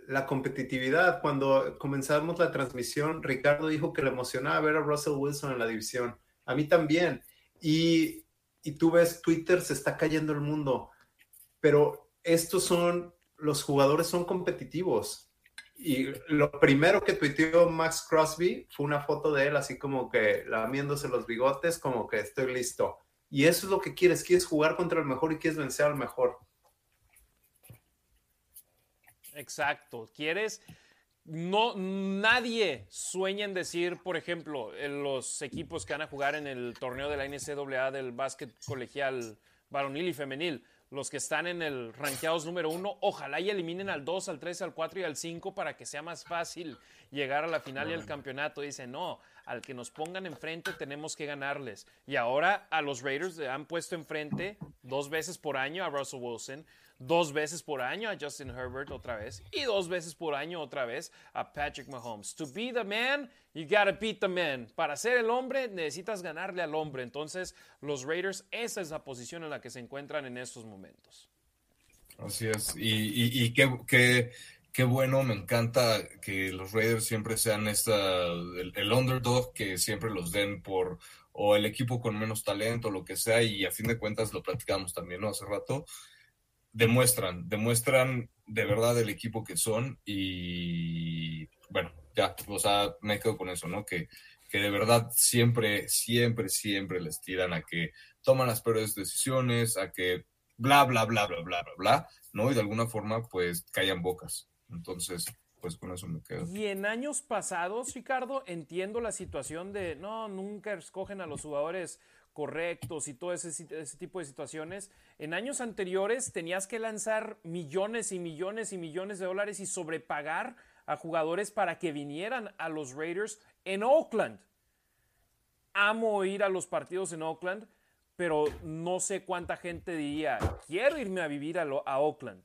la competitividad. Cuando comenzamos la transmisión, Ricardo dijo que le emocionaba ver a Russell Wilson en la división. A mí también. Y, y tú ves, Twitter se está cayendo el mundo, pero estos son, los jugadores son competitivos y lo primero que tuiteó Max Crosby fue una foto de él así como que lamiéndose los bigotes, como que estoy listo. Y eso es lo que quieres, quieres jugar contra el mejor y quieres vencer al mejor. Exacto, quieres... No, nadie sueña en decir, por ejemplo, los equipos que van a jugar en el torneo de la NCAA del básquet colegial varonil y femenil los que están en el rankeados número uno, ojalá y eliminen al 2, al 3, al 4 y al 5 para que sea más fácil llegar a la final y al campeonato. Dice, no, al que nos pongan enfrente tenemos que ganarles. Y ahora a los Raiders le han puesto enfrente dos veces por año a Russell Wilson, dos veces por año a Justin Herbert otra vez y dos veces por año otra vez a Patrick Mahomes. To be the man, you gotta beat the man. Para ser el hombre, necesitas ganarle al hombre. Entonces, los Raiders, esa es la posición en la que se encuentran en estos momentos. Así es. Y, qué, qué, bueno, me encanta que los Raiders siempre sean esta, el, el underdog, que siempre los den por o el equipo con menos talento, lo que sea, y a fin de cuentas lo platicamos también, ¿no? Hace rato, demuestran, demuestran de verdad el equipo que son y bueno, ya, o sea, me quedo con eso, ¿no? Que, que de verdad siempre, siempre, siempre les tiran a que toman las peores decisiones, a que bla, bla, bla, bla, bla, bla, bla, ¿no? Y de alguna forma, pues, callan bocas. Entonces, pues con eso me quedo. Y en años pasados, Ricardo, entiendo la situación de, no, nunca escogen a los jugadores correctos y todo ese, tipo de situaciones. En años anteriores tenías que lanzar millones y millones y millones de dólares y sobrepagar a jugadores para que vinieran a los Raiders en Oakland. Amo ir a los partidos en Oakland, pero no sé cuánta gente diría, quiero irme a vivir a Oakland.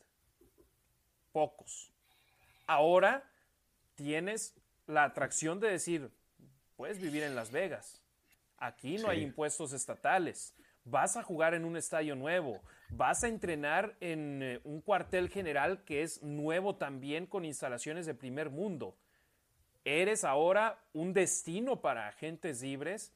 Pocos. Ahora tienes la atracción de decir, puedes vivir en Las Vegas Aquí no hay impuestos estatales. Vas a jugar en un estadio nuevo. Vas a entrenar en eh, un cuartel general que es nuevo también con instalaciones de primer mundo. Eres ahora un destino para agentes libres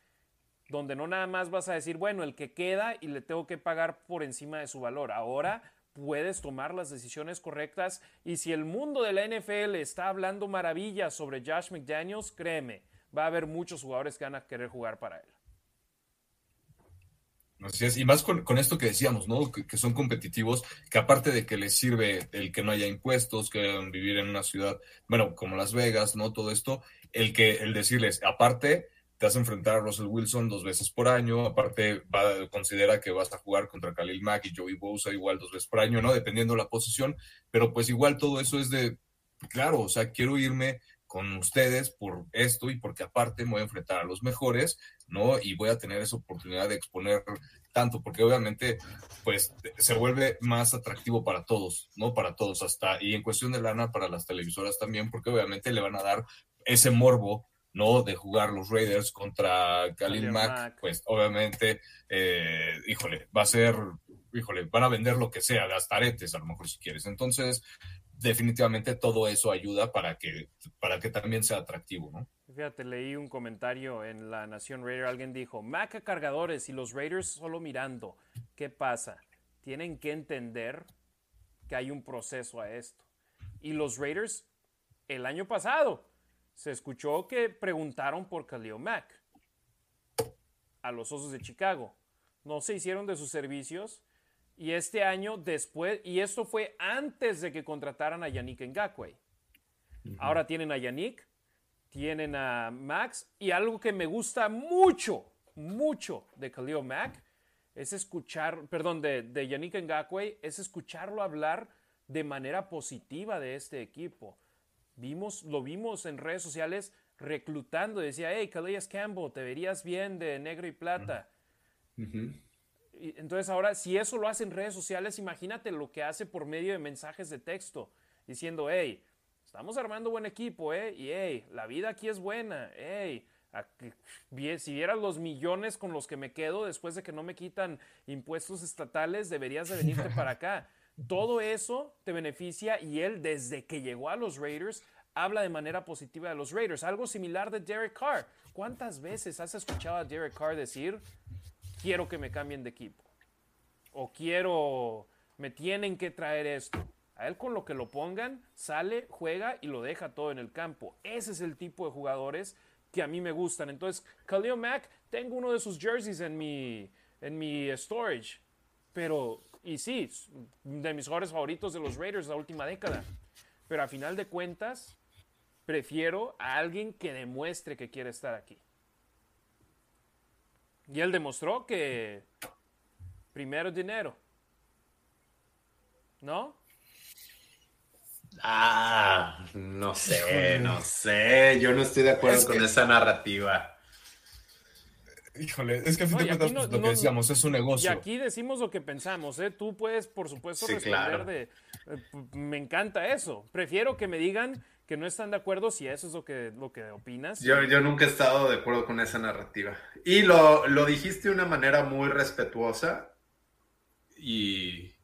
donde no nada más vas a decir, bueno, el que queda y le tengo que pagar por encima de su valor. Ahora puedes tomar las decisiones correctas y si el mundo de la NFL está hablando maravillas sobre Josh McDaniels, créeme, va a haber muchos jugadores que van a querer jugar para él. Es, y más con, esto que decíamos, ¿no? Que, son competitivos, que aparte de que les sirve el que no haya impuestos, que vivir en una ciudad, bueno, como Las Vegas, ¿no? Todo esto, el que, el decirles, aparte, te vas a enfrentar a Russell Wilson dos veces por año, aparte va, considera que vas a jugar contra Khalil Mack y Joey Bosa igual dos veces por año, ¿no? Dependiendo la posición, pero pues igual todo eso es de, claro, o sea, quiero irme con ustedes por esto y porque aparte me voy a enfrentar a los mejores, ¿no? Y voy a tener esa oportunidad de exponer tanto, porque obviamente, pues, se vuelve más atractivo para todos, ¿no? Para todos, hasta, y en cuestión de lana, para las televisoras también, porque obviamente le van a dar ese morbo, ¿no? De jugar los Raiders contra Khalil Mack, pues, obviamente, eh, híjole, va a ser, híjole, van a vender lo que sea, las taretes, a lo mejor si quieres. Entonces, definitivamente todo eso ayuda para que, para que también sea atractivo, ¿no? Fíjate, leí un comentario en la Nación Raider, alguien dijo, Maca cargadores y los Raiders solo mirando. ¿Qué pasa? Tienen que entender que hay un proceso a esto. Y los Raiders, el año pasado, se escuchó que preguntaron por Khalil Mack a los Osos de Chicago. No se hicieron de sus servicios y este año después, y esto fue antes de que contrataran a Yannick Ngakwe. Ahora tienen a Yannick, tienen a Max, y algo que me gusta mucho, mucho de Khalil Mack es escuchar, perdón, de, de Yannick Ngakwe, es escucharlo hablar de manera positiva de este equipo. Vimos, lo vimos en redes sociales reclutando, decía, hey, Calais Campbell, te verías bien de negro y plata. Entonces ahora, si eso lo hace en redes sociales, imagínate lo que hace por medio de mensajes de texto, diciendo, hey, estamos armando buen equipo, eh, y hey, la vida aquí es buena, hey, si vieras los millones con los que me quedo después de que no me quitan impuestos estatales, deberías de venirte para acá. Todo eso te beneficia y él desde que llegó a los Raiders habla de manera positiva de los Raiders. Algo similar de Derek Carr. ¿Cuántas veces has escuchado a Derek Carr decir, quiero que me cambien de equipo. O quiero, me tienen que traer esto. A él con lo que lo pongan, sale, juega y lo deja todo en el campo. Ese es el tipo de jugadores que a mí me gustan. Entonces, Khalil Mack, tengo uno de sus jerseys en mi, en mi storage. Pero, y sí, de mis jugadores favoritos de los Raiders de la última década. Pero a final de cuentas, prefiero a alguien que demuestre que quiere estar aquí. Y él demostró que primero dinero. ¿No? Ah, no sé, no sé. Yo no estoy de acuerdo con esa narrativa. Híjole, es que a fin de cuentas pues, lo que decíamos es un negocio. Y aquí decimos lo que pensamos, ¿eh? Tú puedes, por supuesto, responder de. Eh, me encanta eso. Prefiero que me digan que no están de acuerdo si eso es lo que, lo que opinas. Yo, yo nunca he estado de acuerdo con esa narrativa. Y lo, lo dijiste de una manera muy respetuosa y,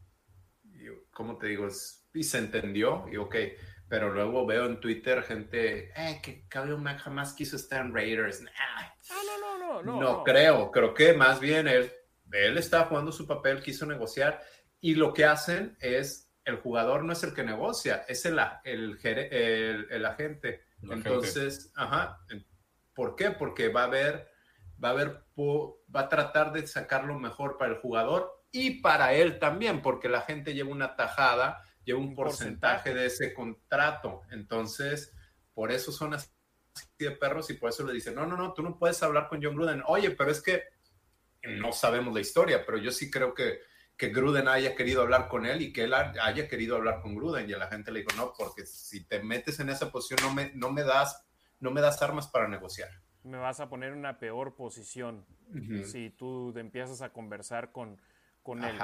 y ¿cómo te digo? y se entendió y ok, pero luego veo en Twitter gente, eh, que Khalil Mack jamás quiso estar en Raiders. Ah, no, no, no, no, no. creo, creo que más bien él, él está jugando su papel, quiso negociar y lo que hacen es el jugador no es el que negocia, es el, el, el, el agente. Entonces, ajá, ¿por qué? Porque va a haber, va a haber, va a tratar de sacar lo mejor para el jugador y para él también, porque la gente lleva una tajada, lleva un, porcentaje, de ese contrato. Entonces, por eso son así de perros y por eso le dicen, no, no, no, tú no puedes hablar con John Gruden. Oye, pero es que no sabemos la historia, pero yo sí creo que que Gruden haya querido hablar con él y que él haya querido hablar con Gruden y a la gente le dijo, no, porque si te metes en esa posición no me, no me, das, no me das armas para negociar. Me vas a poner en una peor posición si tú empiezas a conversar con, con él.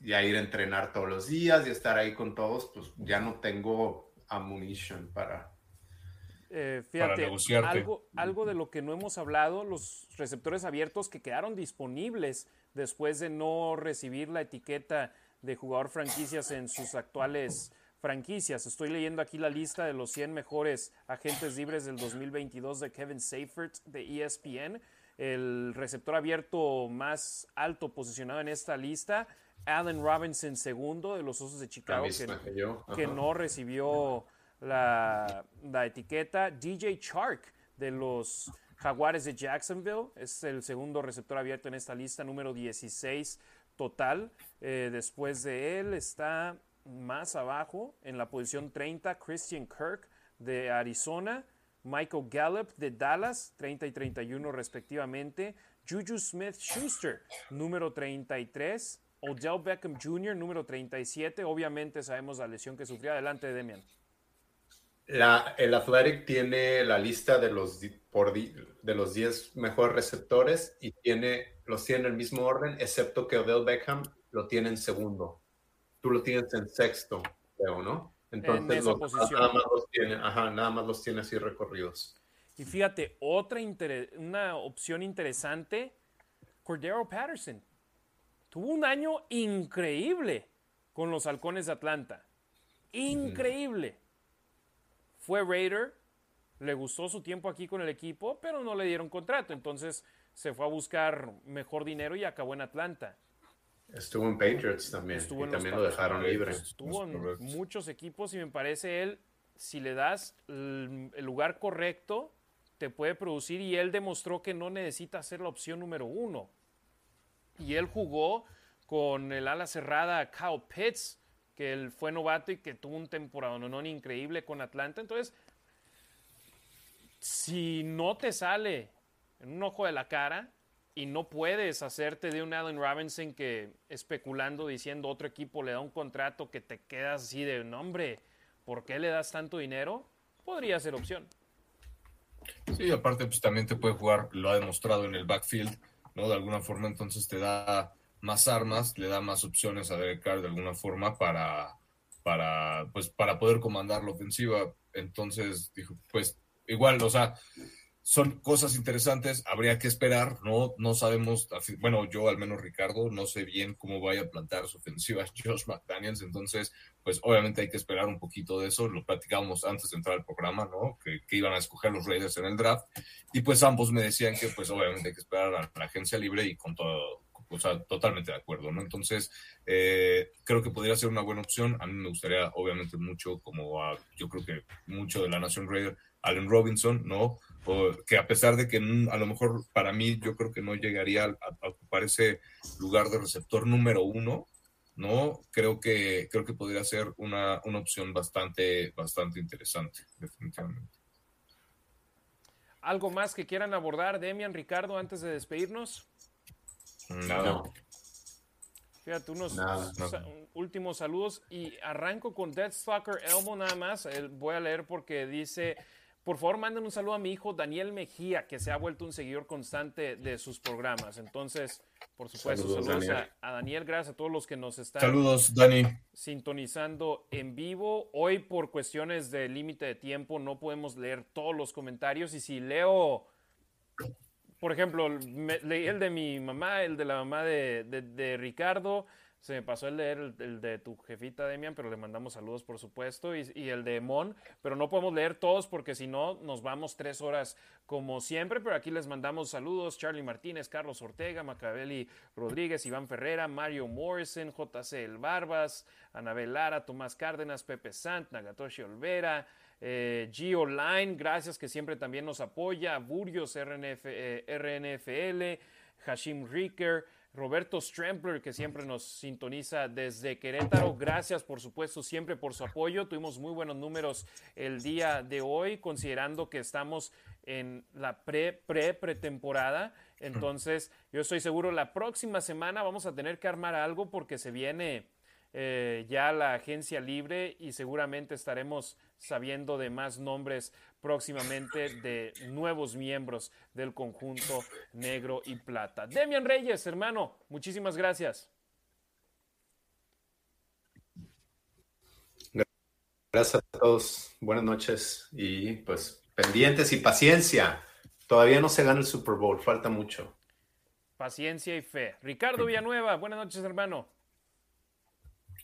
Y a ir a entrenar todos los días y estar ahí con todos, pues ya no tengo ammunition para... Eh, fíjate, algo, algo de lo que no hemos hablado, los receptores abiertos que quedaron disponibles después de no recibir la etiqueta de jugador franquicias en sus actuales franquicias. Estoy leyendo aquí la lista de los 100 mejores agentes libres del 2022 de Kevin Seifert de ESPN. El receptor abierto más alto posicionado en esta lista, Allen Robinson segundo de los Osos de Chicago, que, no recibió la, etiqueta. DJ Chark de los Jaguares de Jacksonville es el segundo receptor abierto en esta lista, número 16 total. Eh, después de él está más abajo, en la posición 30, Christian Kirk de Arizona, Michael Gallup de Dallas, 30 y 31 respectivamente, Juju Smith Schuster, número 33, Odell Beckham Jr., número 37. Obviamente sabemos la lesión que sufrió. Adelante, Demian. La, el Athletic tiene la lista de los, por, de los 10 mejores receptores y tiene, los tiene en el mismo orden, excepto que Odell Beckham lo tiene en segundo. Tú lo tienes en sexto, creo, ¿no? Entonces, nada, más los tiene, ajá, nada más los tiene así recorridos. Y fíjate, otra una opción interesante, Cordero Patterson. Tuvo un año increíble con los halcones de Atlanta. Increíble fue Raider, le gustó su tiempo aquí con el equipo, pero no le dieron contrato, entonces se fue a buscar mejor dinero y acabó en Atlanta. Estuvo en Patriots también, y también lo dejaron libre. Estuvo en muchos equipos y me parece él, si le das el, lugar correcto, te puede producir y él demostró que no necesita ser la opción número uno. Y él jugó con el ala cerrada Kyle Pitts, que él fue novato y que tuvo un temporada no, increíble con Atlanta. Entonces, si no te sale en un ojo de la cara y no puedes hacerte de un Allen Robinson que especulando diciendo otro equipo le da un contrato que te quedas así de nombre, ¿por qué le das tanto dinero? Podría ser opción. Sí, aparte pues también te puede jugar, lo ha demostrado en el backfield, ¿no? De alguna forma entonces te da más armas, le da más opciones a Derek Carr de alguna forma para, para, pues, para poder comandar la ofensiva. Entonces, dijo, pues igual, o sea, son cosas interesantes, habría que esperar, no, no sabemos, bueno, yo al menos Ricardo, no sé bien cómo vaya a plantar su ofensiva Josh McDaniels, entonces, pues obviamente hay que esperar un poquito de eso, lo platicábamos antes de entrar al programa, ¿no? Que, que, iban a escoger los Raiders en el draft, y pues ambos me decían que pues obviamente hay que esperar a la agencia libre y con todo, o sea, totalmente de acuerdo, ¿no? Entonces, eh, creo que podría ser una buena opción. A mí me gustaría, obviamente, mucho, como yo creo que mucho de la Nación Raider, Allen Robinson, ¿no? que a pesar de que a lo mejor para mí yo creo que no llegaría a, ocupar ese lugar de receptor número uno, ¿no? Creo que, creo que podría ser una, una opción bastante, bastante interesante, definitivamente. ¿Algo más que quieran abordar, Demian, Ricardo, antes de despedirnos? No. Fíjate, unos últimos saludos y arranco con Deathstalker Elmo nada más. Voy a leer porque dice, por favor manden un saludo a mi hijo Daniel Mejía, que se ha vuelto un seguidor constante de sus programas. Entonces, por supuesto, saludos, a, Daniel, gracias a todos los que nos están saludos, Dani. sintonizando en vivo. Hoy por cuestiones de límite de tiempo no podemos leer todos los comentarios y si leo por ejemplo, leí el de mi mamá, el de la mamá de, Ricardo, Se me pasó el leer el, de tu jefita, Demian, pero le mandamos saludos, por supuesto, y, y, el de Mon, pero no podemos leer todos porque si no nos vamos tres horas como siempre, pero aquí les mandamos saludos, Charlie Martínez, Carlos Ortega, Macabeli Rodríguez, Iván Ferrera, Mario Morrison, JC El Barbas, Anabel Lara, Tomás Cárdenas, Pepe Sant, Nagatoshi Olvera, eh, Gio Line, gracias que siempre también nos apoya, Burios RNF, eh, RNFL, Hashim Ricker, Roberto Strempler, que siempre nos sintoniza desde Querétaro. Gracias, por supuesto, siempre por su apoyo. Tuvimos muy buenos números el día de hoy, considerando que estamos en la pre-pre-pretemporada. Entonces, yo estoy seguro la próxima semana vamos a tener que armar algo porque se viene eh, ya la agencia libre y seguramente estaremos sabiendo de más nombres próximamente de nuevos miembros del conjunto negro y plata. Demian Reyes, hermano, muchísimas gracias. Gracias a todos, buenas noches y pues pendientes y paciencia. Todavía no se gana el Super Bowl, falta mucho. Paciencia y fe. Ricardo Villanueva, buenas noches, hermano.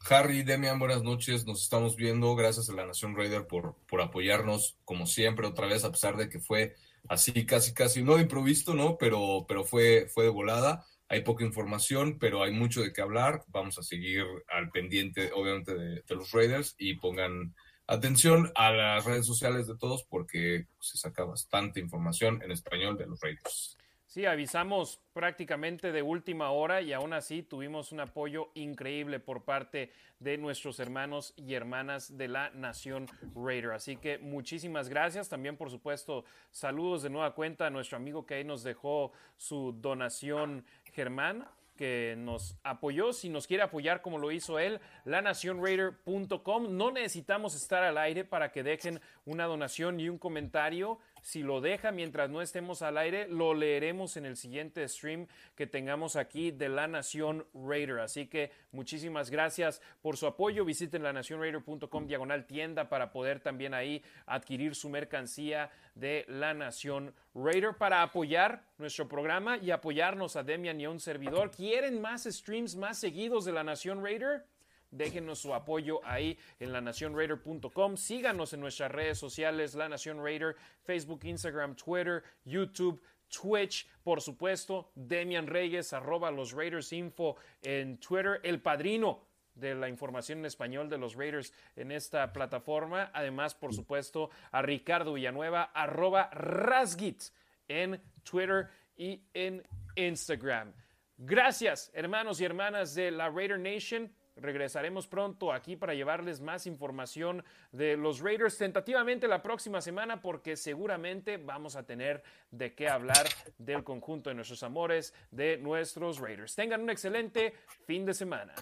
Harry, Demian, buenas noches. Nos estamos viendo. Gracias a la Nación Raider por, por apoyarnos, como siempre, otra vez, a pesar de que fue así, casi, casi, no improvisto, ¿no? Pero, pero fue, fue de volada. Hay poca información, pero hay mucho de qué hablar. Vamos a seguir al pendiente, obviamente, de, de los Raiders y pongan atención a las redes sociales de todos porque se saca bastante información en español de los Raiders. Sí, avisamos prácticamente de última hora y aún así tuvimos un apoyo increíble por parte de nuestros hermanos y hermanas de la Nación Raider. Así que muchísimas gracias. También, por supuesto, saludos de nueva cuenta a nuestro amigo que ahí nos dejó su donación, Germán que nos apoyó, si nos quiere apoyar como lo hizo él, lanacionraider.com. No necesitamos estar al aire para que dejen una donación y un comentario. Si lo deja mientras no estemos al aire, lo leeremos en el siguiente stream que tengamos aquí de La Nación Raider. Así que muchísimas gracias por su apoyo. Visiten lanacionraider.com diagonal tienda para poder también ahí adquirir su mercancía de La Nación Raider para apoyar nuestro programa y apoyarnos a Demian y a un servidor. ¿Quieren más streams más seguidos de La Nación Raider? Déjenos su apoyo ahí en lanacionraider.com. Síganos en nuestras redes sociales, La Nación Raider, Facebook, Instagram, Twitter, YouTube, Twitch, por supuesto, Demian Reyes, arroba los Raiders Info en Twitter, el padrino de la información en español de los Raiders en esta plataforma. Además, por supuesto, a Ricardo Villanueva, arroba Rasgit en Twitter y en Instagram. Gracias, hermanos y hermanas de la Raider Nation. Regresaremos pronto aquí para llevarles más información de los Raiders tentativamente la próxima semana porque seguramente vamos a tener de qué hablar del conjunto de nuestros amores, de nuestros Raiders. Tengan un excelente fin de semana.